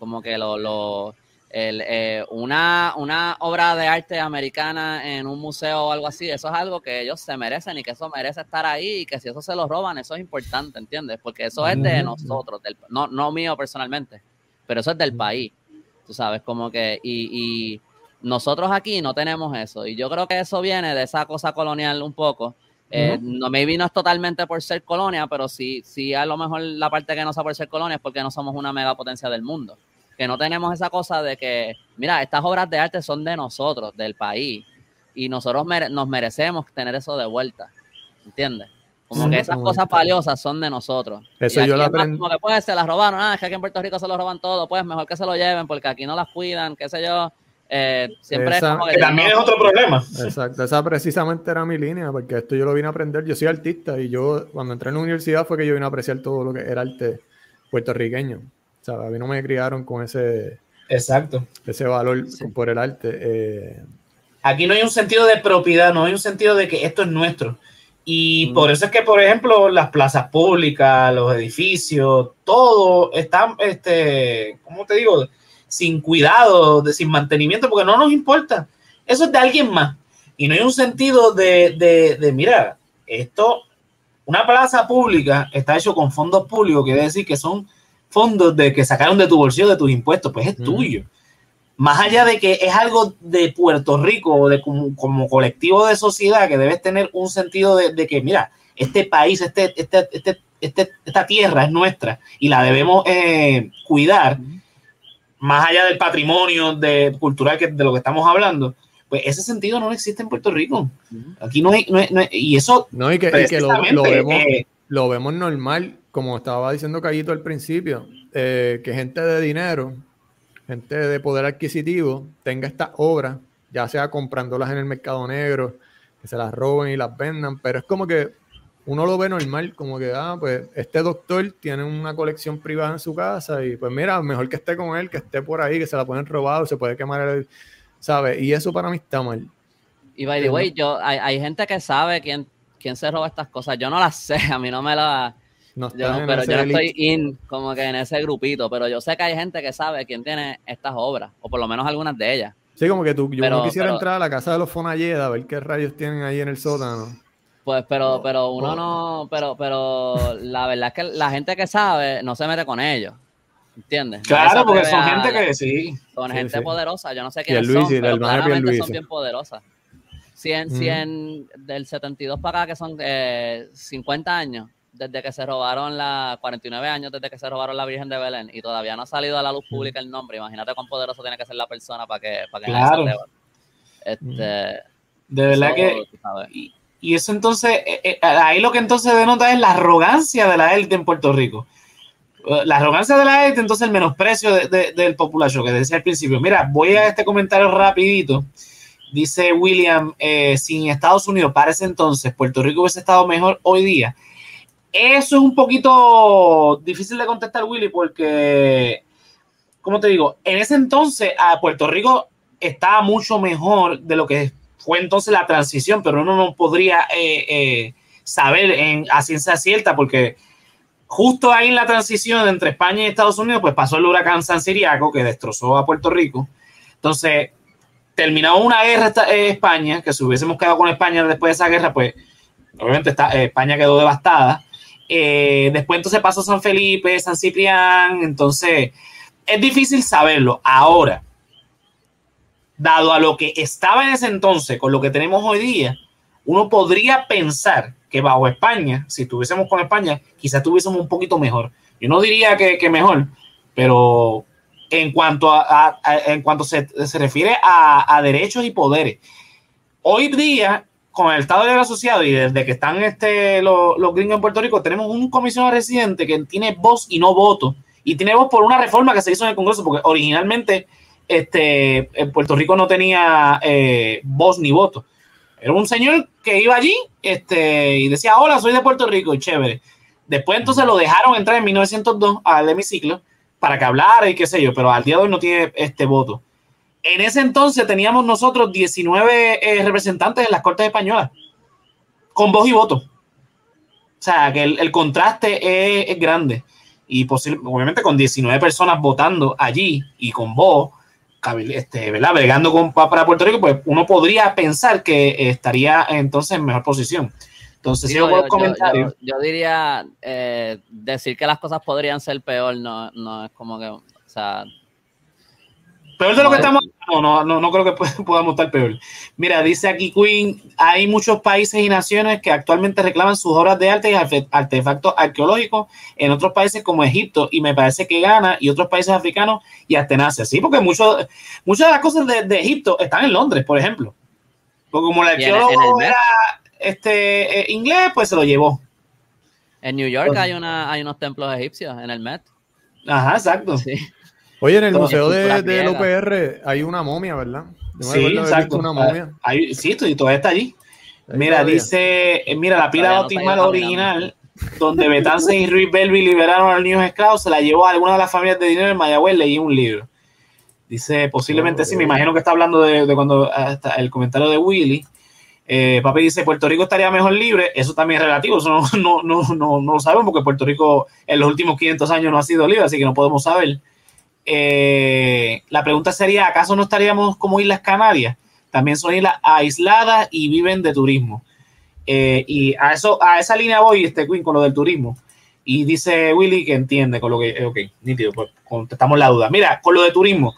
como que lo, lo el, eh, una, una obra de arte americana en un museo o algo así, eso es algo que ellos se merecen y que eso merece estar ahí y que si eso se lo roban, eso es importante, ¿entiendes? Porque eso es de nosotros, no, no mío personalmente, pero eso es del país, tú sabes, como que, y, y nosotros aquí no tenemos eso, y yo creo que eso viene de esa cosa colonial un poco, eh, no, maybe no es totalmente por ser colonia, pero sí, sí a lo mejor la parte que no sea por ser colonia es porque no somos una megapotencia del mundo. Que no tenemos esa cosa de que, mira, estas obras de arte son de nosotros, del país, y nosotros nos merecemos tener eso de vuelta, ¿entiendes? Como que esas cosas valiosas son de nosotros. Eso yo lo aprendí. Como que pues se las robaron, ah, es que aquí en Puerto Rico se lo roban todo, pues mejor que se lo lleven porque aquí no las cuidan, qué sé yo. Eh, siempre es como que, también es otro problema. Exacto, esa precisamente era mi línea, porque esto yo lo vine a aprender. Yo soy artista y yo cuando entré en la universidad fue que yo vine a apreciar todo lo que era arte puertorriqueño. O a mí no me criaron con ese, Exacto. ese valor por el arte. Eh. Aquí no hay un sentido de propiedad, no hay un sentido de que esto es nuestro. Y por eso es que, por ejemplo, las plazas públicas, los edificios, todo está, este, ¿cómo te digo? sin cuidado, de, sin mantenimiento, porque no nos importa. Eso es de alguien más. Y no hay un sentido de, de, de mira, esto, una plaza pública está hecho con fondos públicos, quiere decir que son fondos de que sacaron de tu bolsillo, de tus impuestos, pues es tuyo. Más allá de que es algo de Puerto Rico o de como, colectivo de sociedad que debes tener un sentido de, que, mira, este país, este, este, este, este, esta tierra es nuestra y la debemos eh, cuidar, más allá del patrimonio de, cultural que, de lo que estamos hablando, pues ese sentido no existe en Puerto Rico. Aquí no hay, y eso... No, y que, lo, vemos, eh, lo, vemos, normal, como estaba diciendo Cayito al principio, eh, que gente de dinero, gente de poder adquisitivo, tenga estas obras, ya sea comprándolas en el mercado negro, que se las roben y las vendan, pero es como que uno lo ve normal, como que, ah, pues este doctor tiene una colección privada en su casa y pues mira, mejor que esté con él, que esté por ahí, que se la pueden robar o se puede quemar el ¿sabes? Y eso para mí está mal. Y by the way, yo, hay, gente que sabe quién, quién se roba estas cosas. Yo no las sé, a mí no me las... No yo, pero yo no estoy in como que en ese grupito, pero yo sé que hay gente que sabe quién tiene estas obras, o por lo menos algunas de ellas. Sí, como que tú, yo no quisiera entrar a la casa de los Fonalleda a ver qué rayos tienen ahí en el sótano. Pues, pero, pero uno no, pero, pero la verdad es que la gente que sabe no se mete con ellos. ¿Entiendes? Claro, porque son gente que sí. Son gente poderosa. Yo no sé quiénes son, pero claramente son bien poderosas. 100, 100 del 72 para acá, que son eh, 50 años, desde que se robaron la 49 años desde que se robaron la Virgen de Belén y todavía no ha salido a la luz pública el nombre. Imagínate cuán poderoso tiene que ser la persona para que, para que claro. Este, de verdad que y, y, eso entonces eh, eh, ahí lo que entonces denota es la arrogancia de la élite en Puerto Rico la arrogancia de la élite, entonces el menosprecio del populacho que decía al principio. Mira, voy a este comentario rapidito. Dice William, eh, si Estados Unidos para ese entonces Puerto Rico hubiese estado mejor hoy día. Eso es un poquito difícil de contestar, Willy, porque, como te digo, en ese entonces a Puerto Rico estaba mucho mejor de lo que fue entonces la transición, pero uno no podría eh, eh, saber en, a ciencia cierta porque justo ahí en la transición entre España y Estados Unidos, pues pasó el huracán San Siriaco que destrozó a Puerto Rico. Entonces, terminó una guerra eh, España, que si hubiésemos quedado con España después de esa guerra, pues obviamente está, eh, España quedó devastada. Eh, después entonces pasó San Felipe, San Ciprián, entonces es difícil saberlo. Ahora, dado a lo que estaba en ese entonces con lo que tenemos hoy día, uno podría pensar que bajo España, si estuviésemos con España, quizás estuviésemos un poquito mejor. Yo no diría que, mejor, pero en cuanto a, en cuanto se, refiere a, derechos y poderes, hoy día con el Estado de Asociado y desde que están este, los, los, gringos en Puerto Rico, tenemos un comisionado residente que tiene voz y no voto. Y tiene voz por una reforma que se hizo en el Congreso, porque originalmente este, Puerto Rico no tenía eh, voz ni voto. Era un señor que iba allí este, y decía, hola, soy de Puerto Rico, y chévere. Después entonces lo dejaron entrar en 1902 al hemiciclo para que hablara y qué sé yo, pero al día de hoy no tiene este voto. En ese entonces teníamos nosotros 19 eh, representantes en las Cortes Españolas, con voz y voto. O sea, que el, contraste es, grande. Y obviamente con 19 personas votando allí y con voz, este, ¿verdad? Bregando con, para Puerto Rico, pues uno podría pensar que estaría entonces en mejor posición. Entonces, si yo, yo, diría eh, decir que las cosas podrían ser peor, no, no es como que, o sea, Peor de lo que estamos. No, no, no, no creo que podamos estar peor. Mira, dice aquí Queen: hay muchos países y naciones que actualmente reclaman sus obras de arte y artefactos arqueológicos en otros países como Egipto, y me parece que Ghana y otros países africanos y hasta en Asia. Sí, porque muchas de las cosas de, Egipto están en Londres, por ejemplo. Porque como el arqueólogo era este, eh, inglés, pues se lo llevó. En New York hay, una, hay unos templos egipcios en el Met. Ajá, exacto. Sí. Oye, en el museo de, del UPR hay una momia, ¿verdad? sí, exacto. Una momia. sí, y todavía está allí. Mira, dice, eh, mira, la pila bautismal original, donde Betance y Ruiz Belvi liberaron a los niños esclavos, se la llevó a alguna de las familias de dinero en Mayagüez, leí un libro. Dice, posiblemente sí, me imagino que está hablando de, cuando hasta el comentario de Willy. Eh, papi dice, Puerto Rico estaría mejor libre, eso también es relativo, eso no, no, no, no, no lo sabemos porque Puerto Rico en los últimos 500 años no ha sido libre, así que no podemos saber. Eh, la pregunta sería, ¿acaso no estaríamos como Islas Canarias? También son islas aisladas y viven de turismo. Eh, y a eso, a esa línea voy, este Queen, con lo del turismo. Y dice Willy que entiende con lo que, ok, nítido, pues contestamos la duda. Mira, con lo de turismo,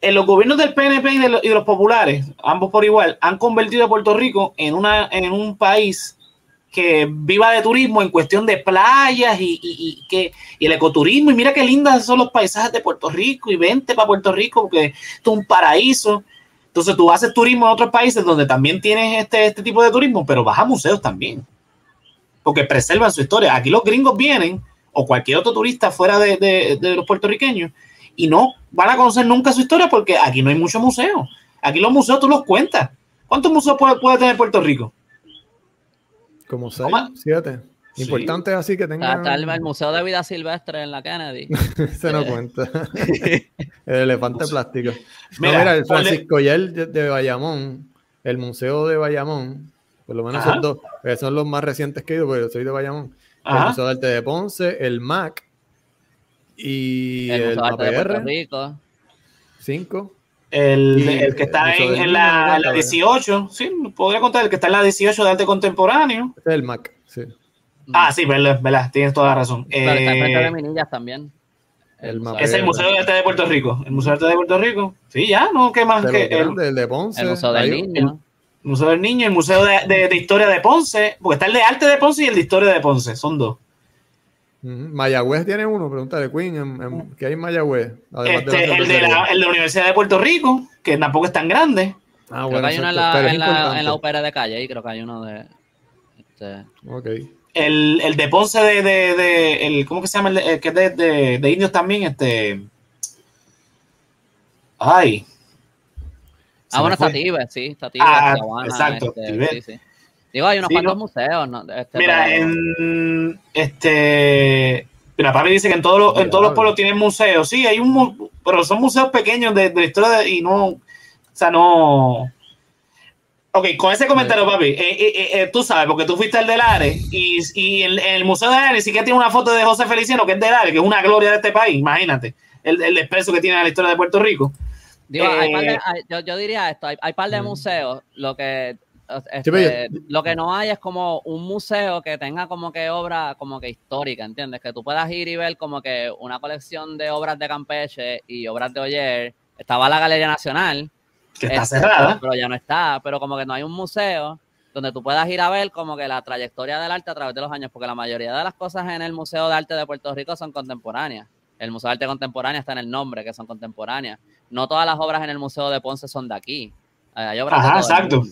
en los gobiernos del PNP y de, los, y de los populares, ambos por igual, han convertido a Puerto Rico en, una, en un país que viva de turismo en cuestión de playas y, y, y que, y el ecoturismo. Y mira qué lindas son los paisajes de Puerto Rico y vente para Puerto Rico porque esto es un paraíso. Entonces tú haces turismo en otros países donde también tienes este, este tipo de turismo, pero vas a museos también. Porque preservan su historia. Aquí los gringos vienen, o cualquier otro turista fuera de, de, de los puertorriqueños, y no van a conocer nunca su historia porque aquí no hay muchos museos. Aquí los museos tú los cuentas. ¿Cuántos museos puede, puede tener Puerto Rico? Como seis, siete. Sí. Importante así que tenga. Está el, Museo de Vida Silvestre en la Kennedy. Se no cuenta. el elefante plástico. Mira, no, mira, el ponle- Francisco Yel de, de Bayamón, el Museo de Bayamón, por lo menos Ajá. son dos, son los más recientes que he ido, porque yo soy de Bayamón. El. Museo de Arte de Ponce, el MAC y el el, Museo de Arte de Puerto MAPR, Rico. 5. El, Y el que está el en, la, en la ¿verdad? 18, sí, podría contar, el que está en la 18 de arte contemporáneo. Este es el MAC, sí. Ah, sí, verdad, verdad, tienes toda la razón. Está enfrente Eh, de Minillas también. el mapa. es el Museo de Arte de Puerto Rico. El Museo de Arte de Puerto Rico. Sí, ya, no, ¿qué más? Que el, el de Ponce. El Museo del Niño. Museo del Niño, el Museo de, de- de Historia de Ponce, porque está el de Arte de Ponce y el de Historia de Ponce, son dos. Mayagüez tiene uno, pregúntale, Queen, en, en- ¿qué hay en Mayagüez? Este, la el, de la, el de la Universidad de Puerto Rico, que tampoco es tan grande. Ah, Creo bueno, que hay uno en la, pero es en, la, importante. en la UPR de calle, y creo que hay uno de. Este, Ok. El, el de Ponce de, de, de- el, ¿cómo que se llama? El, de- el que es de, de- de indios también, este. Ay. Ah, bueno. Tibet, sí, está Tibet, Ah, exacto, este, Tibet. sí, sí. Digo, hay unos Sí, cuantos ¿no? museos, ¿no? Este, Mira, pero- en este. Mira, papi dice que en todos los, en todos los pueblos tienen museos. Sí, hay un pero son museos pequeños de, de la historia de- y no. O sea, no. Ok, con ese comentario, papi, eh, eh, eh, tú sabes, porque tú fuiste al del Are y, y el, el Museo de Are ni siquiera tiene una foto de José Feliciano, que es del Are, que es una gloria de este país, imagínate, el, el desprecio que tiene la historia de Puerto Rico. Digo, hay par de- hay- yo, yo diría esto, hay, hay par de Mm. museos, lo que este, Sí, pero yo- lo que no hay es como un museo que tenga como que obra como que histórica, ¿entiendes? Que tú puedas ir y ver como que una colección de obras de Campeche y obras de Oyer. Estaba la Galería Nacional, Que está este, cerrada. pero ya no está, pero como que no hay un museo donde tú puedas ir a ver como que la trayectoria del arte a través de los años, porque la mayoría de las cosas en el Museo de Arte de Puerto Rico son contemporáneas. El Museo de Arte Contemporánea está en el nombre, que son contemporáneas. No todas las obras en el Museo de Ponce son de aquí. Eh, Hay obras de Ajá, exacto.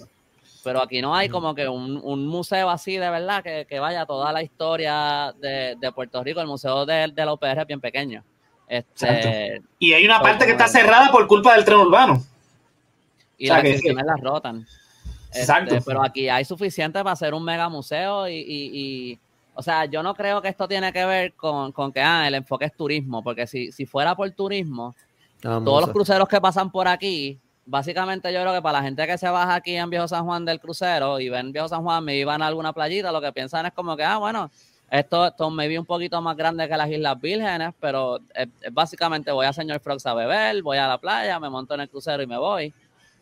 Pero aquí no hay como que un, un museo así de verdad que, que vaya toda la historia de, de Puerto Rico. El Museo de, de la UPR es bien pequeño. Este, Y hay una Pues, parte que está bueno. cerrada por culpa del tren urbano. y O sea las que- las rotan. Este, Exacto. pero aquí hay suficiente para hacer un mega museo y, y- y- o sea, yo no creo que esto tiene que ver con, con que ah, el enfoque es turismo, porque si, si fuera por turismo, Vamos todos los cruceros que pasan por aquí, básicamente yo creo que para la gente que se baja aquí en Viejo San Juan del crucero y ven Viejo San Juan, me iban a alguna playita, lo que piensan es como que, ah, bueno, esto, esto me vi un poquito más grande que las Islas Vírgenes, pero es, es básicamente voy a Señor Frogs a beber, voy a la playa, me monto en el crucero y me voy.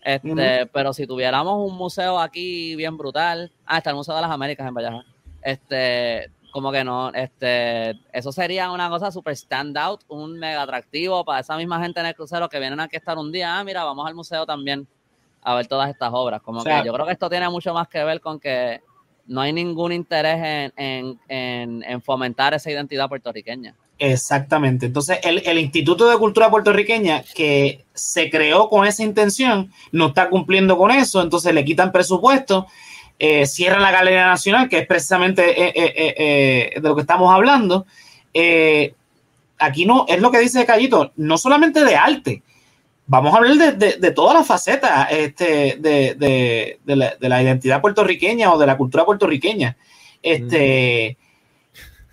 Este. Pero si tuviéramos un museo aquí bien brutal, ah, está el Museo de las Américas en Vallejo, este, como que no, este, eso sería una cosa super stand out, un mega atractivo para esa misma gente en el crucero que vienen aquí a estar un día, ah, mira, vamos al museo también a ver todas estas obras. Como O sea, que yo creo que esto tiene mucho más que ver con que no hay ningún interés en, en, en, en fomentar esa identidad puertorriqueña. Exactamente. Entonces, el, el Instituto de Cultura Puertorriqueña, que se creó con esa intención, no está cumpliendo con eso, entonces le quitan presupuesto, eh, cierran la Galería Nacional, que es precisamente eh, eh, eh, de lo que estamos hablando. Aquí no, es lo que dice Callito, no solamente de arte, vamos a hablar de, todas las facetas este, de, la, de, la, identidad puertorriqueña o de la cultura puertorriqueña. Este.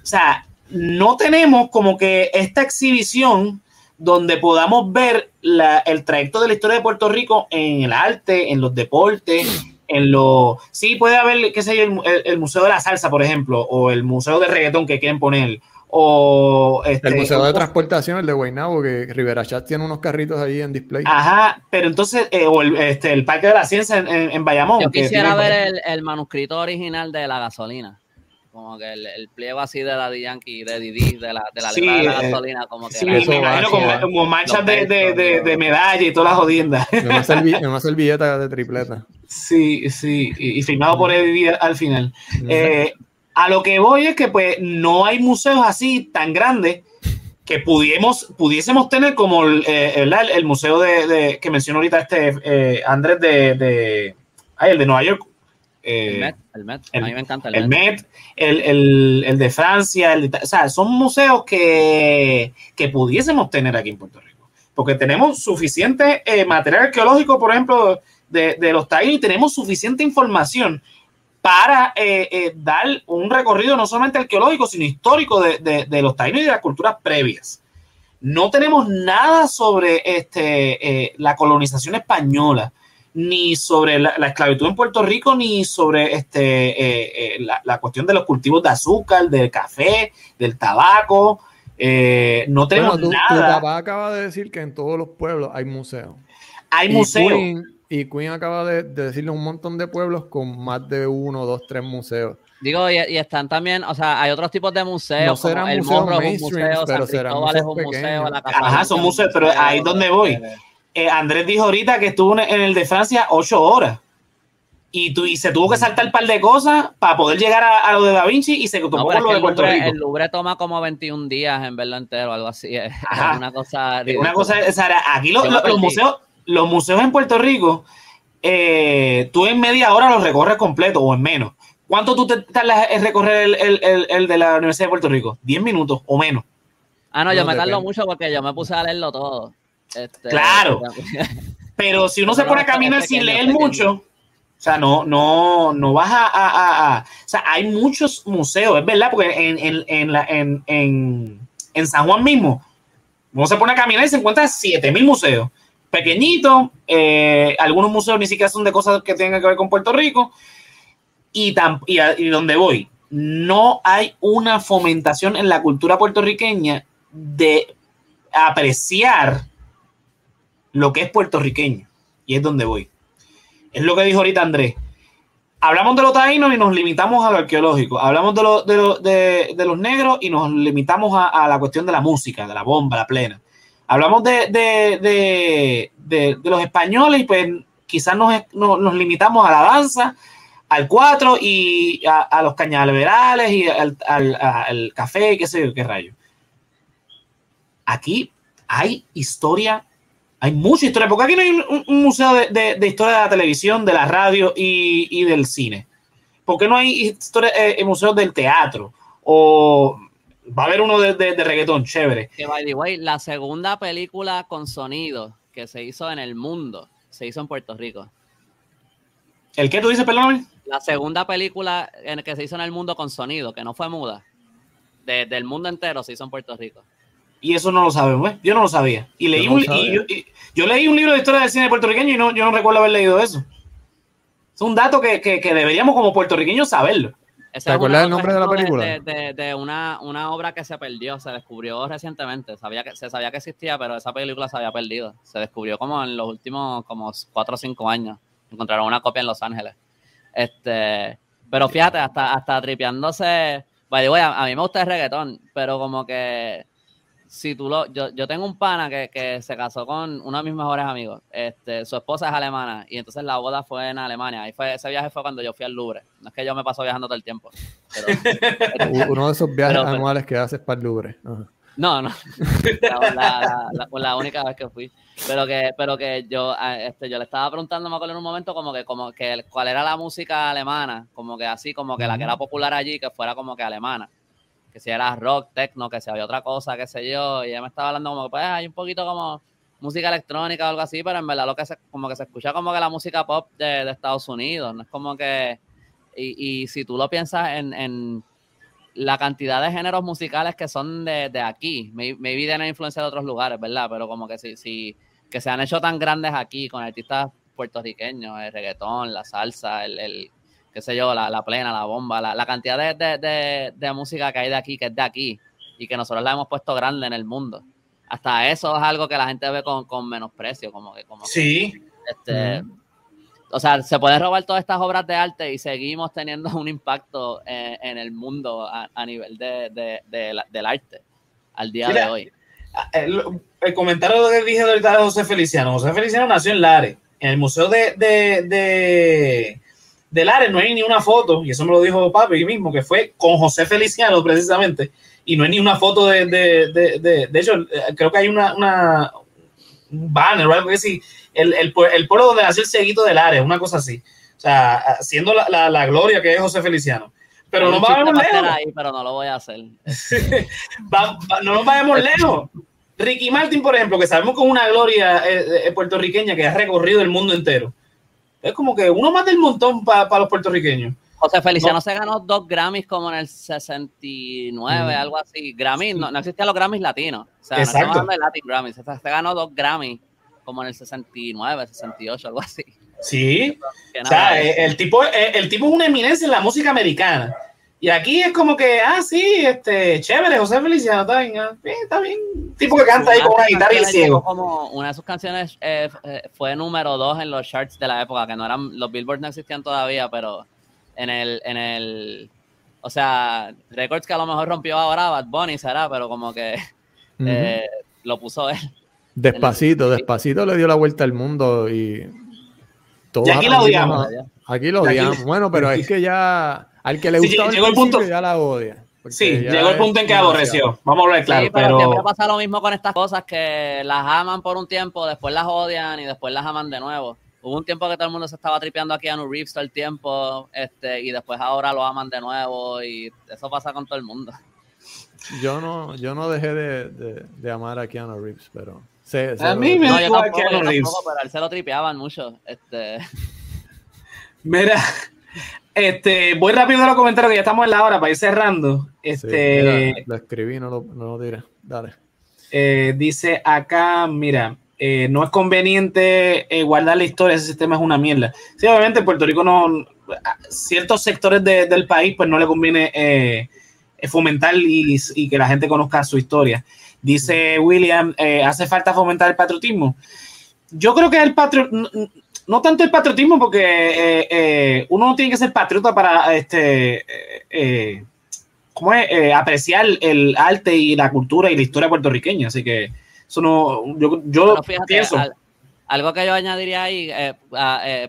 O sea, no tenemos como que esta exhibición donde podamos ver el trayecto de la historia de Puerto Rico en el arte, en los deportes, en lo... Sí, puede haber, qué sé yo, el, el, el, Museo de la Salsa, por ejemplo, o el Museo de Reggaetón que quieren poner, o este, el Museo de Transportación, el de Guaynabo, que Rivera Chat tiene unos carritos ahí en display. Ajá, pero entonces, eh, o el, este, el Parque de la Ciencia en, en, Bayamón. Yo quisiera ver el, el, manuscrito original de la gasolina. Como que el, el pliego así de la de Yankee, de Didi, de la, de la Sí, letra de la eh, gasolina, como que Sí, la- me imagino como, como manchas de, de, de, de medalla y todas las jodiendas. Una, servi- una servilleta de tripleta. Sí, sí, y, y firmado por Eddie al final. Eh, a lo que voy es que pues no hay museos así tan grandes que pudiésemos, pudiésemos tener como el, eh, el, el museo de, de- que mencionó ahorita este eh, Andrés de, de ay, el de Nueva York. Eh, el Met, el Met. el- a mí me encanta el, el Met. Met, el, el- el de Francia, el de- o sea, son museos que, que pudiésemos tener aquí en Puerto Rico, porque tenemos suficiente eh, material arqueológico, por ejemplo, de, de los taínos, y tenemos suficiente información para eh, dar un recorrido no solamente arqueológico, sino histórico de, de- de los taínos y de las culturas previas. No tenemos nada sobre este, la colonización española, ni sobre la, la esclavitud en Puerto Rico, ni sobre este, eh, eh, la, la cuestión de los cultivos de azúcar, del café, del tabaco. Eh, no tenemos Bueno, tu, tu nada. papá acaba de decir que en todos los pueblos hay museos. Hay Y museos. Queen, y Queen acaba de, de decirle un montón de pueblos con más de uno, dos, tres museos. Digo, y, y están también, o sea, hay otros tipos de museos. No serán como el museos Morro es un mainstream, museo, pero San serán Cristóbal es un museo, la Ajá, son museos, pero ahí es donde voy. Eh, Eh, Andrés dijo ahorita que estuvo en el de Francia ocho horas. Y, tu- y se tuvo que saltar un par de cosas para poder llegar a, a lo de Da Vinci y se No, tomó con es lo que de el Puerto Louvre, Rico. el Louvre toma como 21 días en verlo entero, algo así. Es Ajá. una cosa. Eh, Una cosa, o sea, aquí lo- Yo lo- los, museos, los museos en Puerto Rico, eh, tú en media hora los recorres completo o en menos. ¿Cuánto tú te tardas en recorrer el, el- el- el de la Universidad de Puerto Rico? ¿10 minutos o menos? Ah, no, yo No, me tardo mucho porque yo me puse a leerlo todo. Este, Claro. Pero si uno se pone a caminar pequeño, sin leer pequeño. mucho, o sea, no, no, no vas a, a- a- a- O sea, hay muchos museos, es verdad, porque en, en, en, la- en, en, en San Juan mismo, uno se pone a caminar y se encuentra 7000 museos. Pequeñitos, eh, algunos museos ni siquiera son de cosas que tengan que ver con Puerto Rico. Y, tam- y, y donde voy, no hay una fomentación en la cultura puertorriqueña de apreciar lo que es puertorriqueño. Y es donde voy. Es lo que dijo ahorita Andrés. Hablamos de los taínos y nos limitamos a lo arqueológico. Hablamos de, lo- de, de- los negros y nos limitamos a, la cuestión de la música, de la bomba, la plena. Hablamos de, los españoles y pues quizás nos, nos- limitamos a la danza, al cuatro y a, los cañaverales y al, al- al café qué sé yo, qué rayo. Aquí hay historia hay mucha historia, porque aquí no hay un, un museo de, de- de historia de la televisión, de la radio y, y del cine. ¿Por qué no hay historia, eh, museos del teatro? O va a haber uno de, de- de reggaetón, chévere. Que by the way, la segunda película con sonido que se hizo en el mundo se hizo en Puerto Rico. ¿El qué tú dices, perdóname? La segunda película en que se hizo en el mundo con sonido, que no fue muda, de- del mundo entero se hizo en Puerto Rico. Y eso no lo sabemos, ¿eh? Yo no lo sabía. Y leí Yo no un, lo sabía. y yo, y- yo leí un libro de historia del cine puertorriqueño y no, yo no recuerdo haber leído eso. Es un dato que, que- que deberíamos como puertorriqueños saberlo. ¿Te acuerdas del nombre de la película? De, de- de una, una obra que se perdió, se descubrió recientemente. Sabía que, se sabía que existía, pero esa película se había perdido. Se descubrió como en los últimos como cuatro o cinco años. Encontraron una copia en Los Ángeles. Este, pero fíjate, hasta, hasta tripeándose. By the way, a, a mí me gusta el reggaetón, pero como que si tú lo, yo, yo tengo un pana que, que se casó con uno de mis mejores amigos. Este, su esposa es alemana y entonces la boda fue en Alemania. Y fue, ese viaje fue cuando yo fui al Louvre. No es que yo me paso viajando todo el tiempo. Pero, Uno de esos viajes Pero- pero- anuales que haces para el Louvre. Ajá. no, no. La, la- la- única vez que fui. Pero que, pero que yo, este, yo le estaba preguntando, me acuerdo en un momento, como que, como que cuál era la música alemana, como que así, como que la que era popular allí, que fuera como que alemana. Que si era rock, techno, que si había otra cosa, qué sé yo. Y ella me estaba hablando como pues hay un poquito como música electrónica o algo así, pero en verdad lo que se, como que se escucha como que la música pop de, de Estados Unidos. No es como que. Y, y si tú lo piensas en, en la cantidad de géneros musicales que son de, de aquí, may- maybe tienen influencia de otros lugares, ¿verdad? Pero como que si, si que se han hecho tan grandes aquí con artistas puertorriqueños, el reggaetón, la salsa, el qué sé yo, la, la plena, la bomba, la, la cantidad de, de, de- de música que hay de aquí, que es de aquí, y que nosotros la hemos puesto grande en el mundo. Hasta eso es algo que la gente ve con, con menosprecio, como que como sí. este, o sea, se pueden robar todas estas obras de arte y seguimos teniendo un impacto en, el mundo a, nivel de, del arte al día de hoy. El, el, comentario que dije ahorita de José Feliciano. José Feliciano nació en Lares, en el Museo de, de, de, Lares no hay ni una foto, y eso me lo dijo papi mismo, que fue con José Feliciano precisamente, y no hay ni una foto de, de, de, hecho, creo que hay una, una un banner o algo así, el, el, el, pueblo donde nació el cieguito del área, una cosa así. O sea, haciendo la, la, la gloria que es José Feliciano. Pero no vayamos lejos. Ahí, pero no lo voy a hacer. no nos vayamos lejos. Ricky Martin, por ejemplo, que sabemos con una gloria eh, eh, puertorriqueña que ha recorrido el mundo entero. Es como que uno más del montón para los puertorriqueños. José Feliciano se ganó dos Grammys como en el 69, mm. algo así. Grammys, no, no, existían los Grammys latinos. O sea, Exacto. no estamos de Latin Grammys. Se ganó dos Grammys como en el 69, 68, algo así. Sí. O sea, el tipo, el tipo es una eminencia en la música americana. Y aquí es como que, ah, sí, este, chévere, José Feliciano, está bien, ah, está bien. Tipo que canta ahí con una guitarra y ciego. Como una de sus canciones eh, eh, fue número dos en los charts de la época, que no eran, los Billboard no existían todavía, pero en el, en el, o sea, records que a lo mejor rompió ahora Bad Bunny será, pero como que eh, lo puso él. Despacito, despacito le dio la vuelta al mundo y y aquí lo odiamos. Aquí lo odiamos. Bueno, pero es que ya al que le gusta llegó el punto ya la odia. Sí, llegó el punto en que aborreció. Vamos a ver claro. Sí, pero, pero... pasa lo mismo con estas cosas que las aman por un tiempo, después las odian y después las aman de nuevo. Hubo un tiempo que todo el mundo se estaba tripeando aquí a New Reeves todo el tiempo, este, y después ahora lo aman de nuevo, y eso pasa con todo el mundo. Yo no, yo no dejé de, de, de amar a Keanu Reeves, pero a mí me no, yo tampoco, yo tampoco, pero a él se lo tripeaban mucho. Este... Mira, este, voy rápido a los comentarios que ya estamos en la hora para ir cerrando. Este, lo escribí, no lo, no lo diré. Dale. Eh, dice acá, mira, eh, no es conveniente eh, guardar la historia, ese sistema es una mierda. Sí, obviamente Puerto Rico no, ciertos sectores de, del país pues no le conviene fomentar y, y, que la gente conozca su historia. Dice William, ¿hace falta fomentar el patriotismo? Yo creo que el patriotismo, no tanto el patriotismo, porque eh, eh, uno no tiene que ser patriota para este, ¿cómo es? apreciar el arte y la cultura y la historia puertorriqueña. Así que eso no, yo, yo pienso. algo que yo añadiría ahí,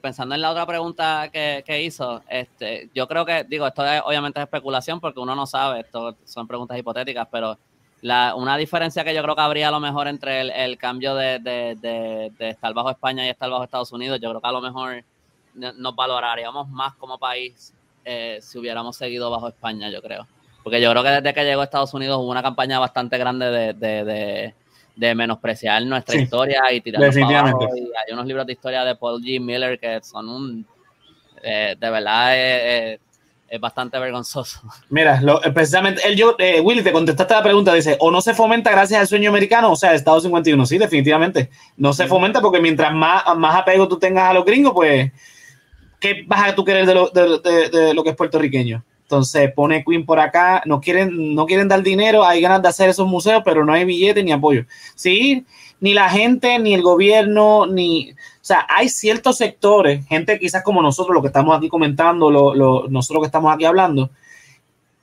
pensando en la otra pregunta que, que, hizo, este, yo creo que, digo, esto es, obviamente es especulación porque uno no sabe, esto son preguntas hipotéticas, pero una diferencia que yo creo que habría a lo mejor entre el, cambio de, estar bajo España y estar bajo Estados Unidos, yo creo que a lo mejor nos valoraríamos más como país eh, si hubiéramos seguido bajo España, yo creo. Porque yo creo que desde que llegó a Estados Unidos hubo una campaña bastante grande de, menospreciar nuestra historia y tirar hay unos libros de historia de Paul G. Miller que son un... Eh, de verdad eh, es bastante vergonzoso. Mira, eh, precisamente, él, yo, eh, Willy, te contestaste la pregunta, dice, o no se fomenta gracias al sueño americano, o sea, Estado 51, sí, definitivamente, no se fomenta porque mientras más, más apego tú tengas a los gringos, pues, ¿qué vas a tú querer de lo, de, lo que es puertorriqueño? Entonces pone Queen por acá, no quieren, no quieren dar dinero, hay ganas de hacer esos museos, pero no hay billete ni apoyo. Sí, ni la gente, ni el gobierno, ni, o sea, hay ciertos sectores, gente quizás como nosotros, lo que estamos aquí comentando, lo, nosotros que estamos aquí hablando,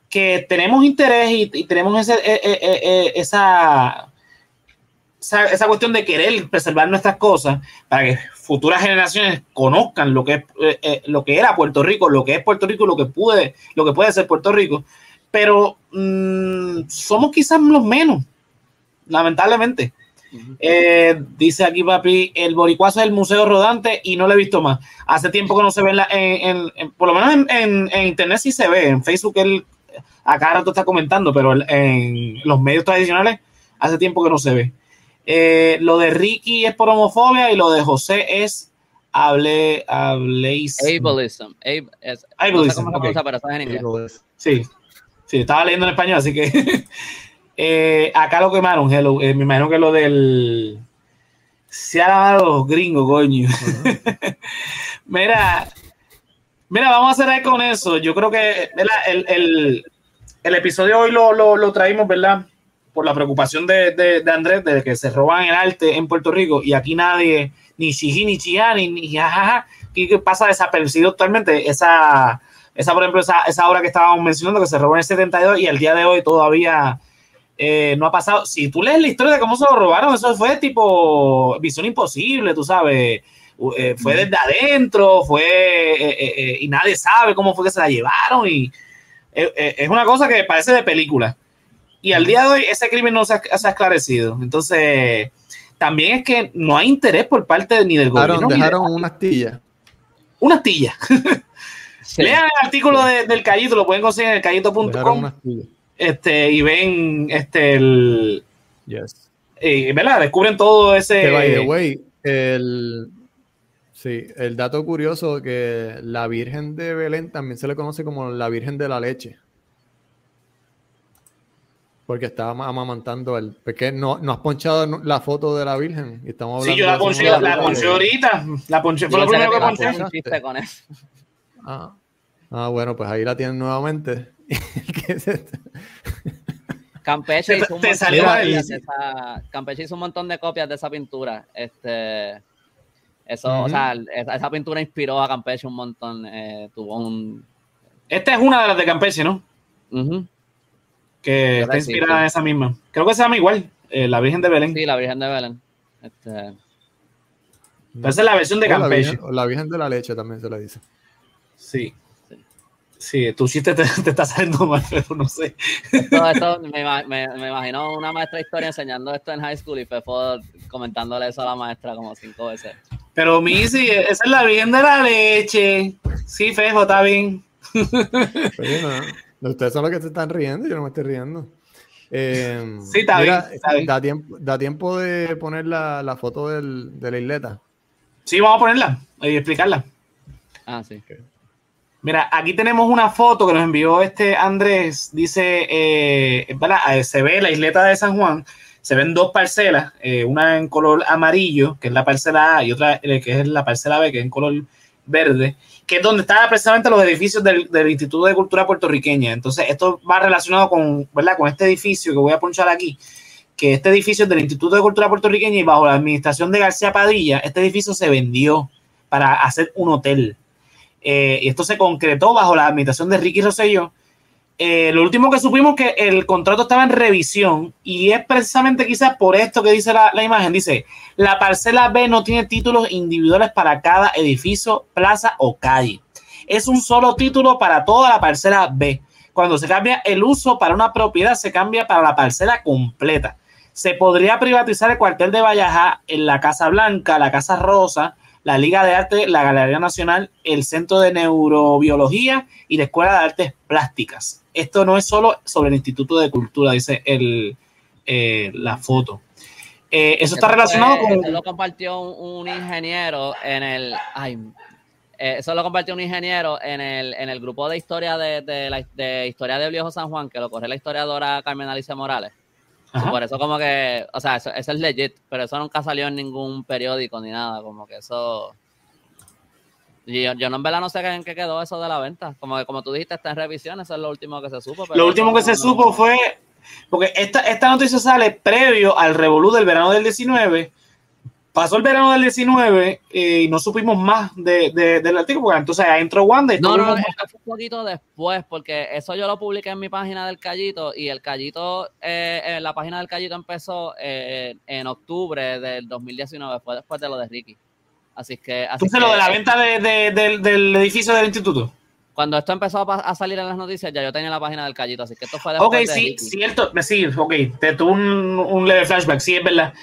que tenemos interés y, tenemos ese, eh, eh, eh, esa, esa, cuestión de querer preservar nuestras cosas para que futuras generaciones conozcan lo que, es, lo que era Puerto Rico, lo que es Puerto Rico, lo que puede, lo que puede ser Puerto Rico. Pero mm, somos quizás los menos, lamentablemente. Eh, dice aquí, papi, el boricuazo es el museo rodante y no lo he visto más. Hace tiempo que no se ve en, en, por lo menos en, internet sí se ve. En Facebook él acá rato está comentando, pero en los medios tradicionales hace tiempo que no se ve. Eh, lo de Ricky es por homofobia y lo de José es hable, ableism. Ableism. Ableism. Sí, sí, estaba leyendo en español, así que Eh, acá lo quemaron, hello. Eh, me imagino que lo del. Se ha lavado los gringos, coño. mira, mira, vamos a cerrar con eso. Yo creo que el, el, el, episodio hoy lo, lo, lo, traímos, ¿verdad? por la preocupación de, de, Andrés de que se roban el arte en Puerto Rico y aquí nadie, ni chiji, ni chía, ni, jajaja, que pasa desapercibido totalmente esa, esa por ejemplo, esa, esa obra que estábamos mencionando que se robó en el 72 y el día de hoy todavía eh, no ha pasado. Si tú lees la historia de cómo se lo robaron, eso fue tipo visión imposible, tú sabes. Eh, fue desde adentro, fue eh, y nadie sabe cómo fue que se la llevaron y es una cosa que parece de película. Y al día de hoy ese crimen no se ha, esclarecido. Entonces, también es que no hay interés por parte ni del gobierno. Dejaron una astilla. Una astilla. Lean el artículo del Callito, lo pueden conseguir en el callito.com este, y ven este el. Yes. Y, ¿verdad? Descubren todo ese. Que by the way, el. Sí, el dato curioso que la Virgen de Belén también se le conoce como la Virgen de la Leche. Porque estaba amamantando el. Porque no, no has ponchado la foto de la Virgen. Y estamos hablando sí, yo la ponché, la, ponché ahorita. La ponché, fue lo primero que ponché. Con eso. Ah. ah, bueno, pues ahí la tienen nuevamente. Campeche hizo, un Campeche hizo un montón de copias de esa pintura. Este, eso, o sea, esa, pintura inspiró a Campeche un montón. Eh, tuvo un. Esta es una de las de Campeche, ¿no? Que está inspirada en esa misma. Creo que se llama igual, eh, la Virgen de Belén. Sí, la Virgen de Belén. Este... esa es la versión de Campeche. la Virgen de la Leche también se la dice. Sí. Sí, tu chiste te, te está saliendo mal, pero no sé. Esto me, me, me, imagino una maestra de historia enseñando esto en high school y Fefo comentándole eso a la maestra como cinco veces. Pero Missy, esa es la bien de la leche. Sí, Fefo, está bien. ustedes son los que se están riendo, yo no me estoy riendo. Eh, sí, está, bien, Da, tiempo, da tiempo de poner la, la foto del, de la isleta. Sí, vamos a ponerla y explicarla. Ah, sí. Mira, aquí tenemos una foto que nos envió este Andrés. Dice, eh, eh, se ve la isleta de San Juan, se ven dos parcelas, eh, una en color amarillo, que es la parcela A, y otra que es la parcela B, que es en color verde, que es donde están precisamente los edificios del, Instituto de Cultura Puertorriqueña. Entonces, esto va relacionado con, ¿verdad? con este edificio que voy a ponchar aquí, que este edificio es del Instituto de Cultura Puertorriqueña y bajo la administración de García Padilla, este edificio se vendió para hacer un hotel. Eh, y esto se concretó bajo la administración de Ricky Rosselló. Eh, lo último que supimos que el contrato estaba en revisión y es precisamente quizás por esto que dice la, imagen. Dice, la parcela B no tiene títulos individuales para cada edificio, plaza o calle. Es un solo título para toda la parcela B. Cuando se cambia el uso para una propiedad, se cambia para la parcela completa. Se podría privatizar el cuartel de Vallajá en la Casa Blanca, la Casa Rosa, la Liga de Arte, la Galería Nacional, el Centro de Neurobiología y la Escuela de Artes Plásticas. Esto no es solo sobre el Instituto de Cultura, dice el, eh, la foto. Eh, eso está relacionado con. Eso lo compartió un, ingeniero en el. Ay, eh, eso lo compartió un ingeniero en el, en el grupo de historia de, de, historia de Viejo San Juan, que lo corre la historiadora Carmen Alicia Morales. Por eso como que, o sea, eso, es legit, pero eso nunca salió en ningún periódico ni nada, como que eso... Yo, yo no en verdad no sé en qué quedó eso de la venta. Como que, como tú dijiste, está en revisión, eso es lo último que se supo. lo último que se supo fue, porque esta, esta noticia sale previo al revolú del verano del 19, pasó el verano del 19 eh, y no supimos más de, del artículo, porque entonces entró Wanda. Y no, no, no, fue un poquito después, porque eso yo lo publiqué en mi página del Callito y el Callito, eh, eh la página del Callito empezó eh, en octubre del 2019, fue después de lo de Ricky. Así que. Así entonces, lo de la venta de, del edificio del instituto. Cuando esto empezó a, salir en las noticias, ya yo tenía la página del Callito, así que esto fue después. Ok, sí, cierto, sí, ok, te tuvo un, un leve flashback, sí, es verdad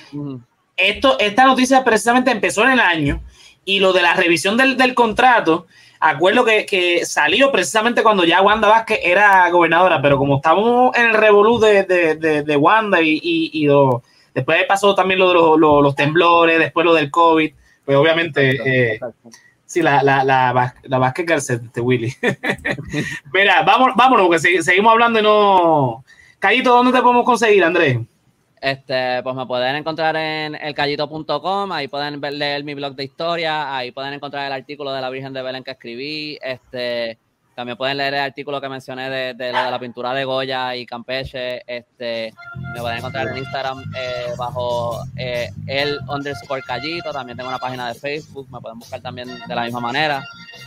esto, esta noticia precisamente empezó en el año y lo de la revisión del, contrato, acuerdo que, salió precisamente cuando ya Wanda Vázquez era gobernadora, pero como estábamos en el revolú de, Wanda y, después pasó también lo de los, temblores, después lo del COVID, pues obviamente... Eh, sí, la, la, la, la Vázquez Garcet, este Willy. Mira, vamos, vámonos, porque seguimos hablando y no... Callito, ¿dónde te podemos conseguir, Andrés? Este, pues me pueden encontrar en elcallito.com, ahí pueden ver, leer mi blog de historia, ahí pueden encontrar el artículo de la Virgen de Belén que escribí, este, También pueden leer el artículo que mencioné de, de, la, de la pintura de Goya y Campeche. Este, me pueden encontrar en Instagram eh, bajo eh, el underscore callito. También tengo una página de Facebook. Me pueden buscar también de la misma manera.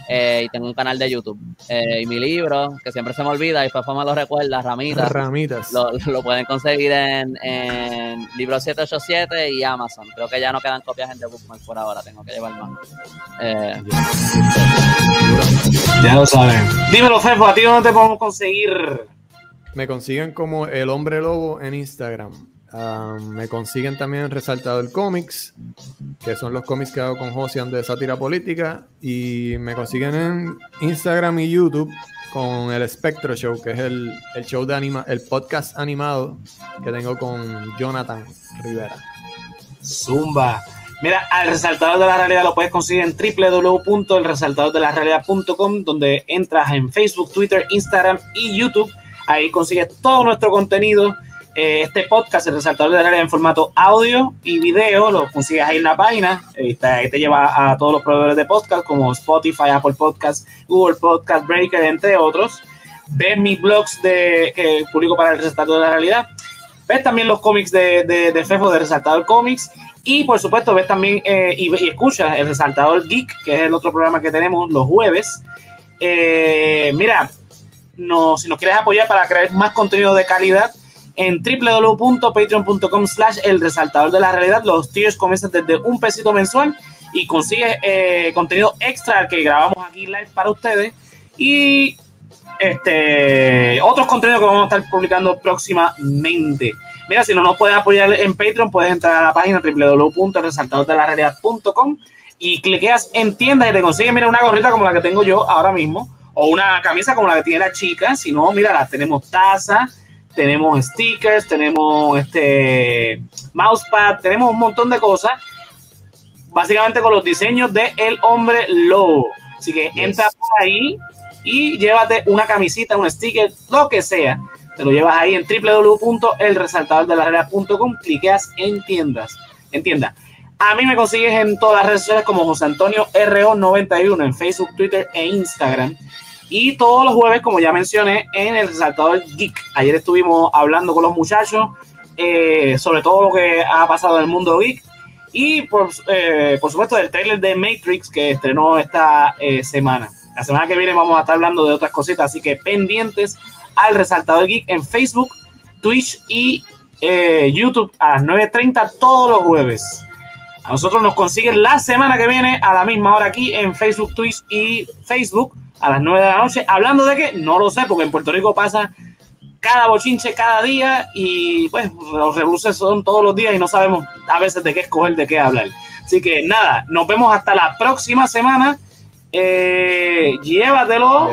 Eh, y tengo un canal de YouTube. Eh, y mi libro, que siempre se me olvida y Fafo me lo recuerda, Ramitas. Ramitas. Lo, lo pueden conseguir en, en Libro 787 y Amazon. Creo que ya no quedan copias en The Bookmark por ahora. Tengo que llevar más. Eh, Ya lo saben. Dímelo, Fefo, ¿a ti dónde te podemos conseguir? Me consiguen como el hombre lobo en Instagram. Ah, me consiguen también Resaltador Comics, que son los cómics que hago con Josian de sátira política. Y me consiguen en Instagram y YouTube con el Spectro Show, que es el, el show de anima, el podcast animado que tengo con Jonathan Rivera. Zumba. Mira, al resaltador de la realidad lo puedes conseguir en www.elresaltadordelarealidad.com, donde entras en Facebook, Twitter, Instagram y YouTube. Ahí consigues todo nuestro contenido. Eh, este podcast, el resaltador de la realidad en formato audio y video, lo consigues ahí en la página. Ahí te lleva a todos los proveedores de podcast como Spotify, Apple Podcast, Google Podcast, Breaker, entre otros. Ves mis blogs de, que publico para el resaltador de la realidad. Ves también los cómics de, de, de Fefo de Resaltador Comics. Y por supuesto, ves también eh, y, y escuchas el Resaltador Geek, que es el otro programa que tenemos los jueves. Eh, mira, no, si nos quieres apoyar para crear más contenido de calidad, en www.patreon.com slash el resaltador de la realidad, los tiers comienzan desde un pesito mensual y consigues eh, contenido extra que grabamos aquí live para ustedes y este otros contenidos que vamos a estar publicando próximamente. Mira, si no nos puedes apoyar en Patreon, puedes entrar a la página www.resaltadordelarealidad.com y cliqueas en tienda y te consigues, mira, una gorrita como la que tengo yo ahora mismo o una camisa como la que tiene la chica. Si no, mira, las tenemos tazas, tenemos stickers, tenemos este mousepad, tenemos un montón de cosas. Básicamente con los diseños de El Hombre Lobo. Así que yes. entra por ahí y llévate una camisita, un sticker, lo que sea. Te lo llevas ahí en www.elresaltadordelarealidad.com, cliqueas en tiendas. En tienda. A mí me consigues en todas las redes sociales como José Antonio RO91 en Facebook, Twitter e Instagram. Y todos los jueves, como ya mencioné, en el Resaltador Geek. Ayer estuvimos hablando con los muchachos eh, sobre todo lo que ha pasado en el mundo geek. Y por, eh, por supuesto del trailer de Matrix que estrenó esta eh, semana. La semana que viene vamos a estar hablando de otras cositas, así que pendientes al Resaltador Geek en Facebook, Twitch y YouTube a las 9.30 todos los jueves. A nosotros nos consiguen la semana que viene a la misma hora aquí en Facebook, Twitch y Facebook a las 9 de la noche. Hablando de qué, no lo sé, porque en Puerto Rico pasa cada bochinche cada día y pues los revoluciones son todos los días y no sabemos a veces de qué escoger, de qué hablar. Así que nada, nos vemos hasta la próxima semana. Eh, llévatelo.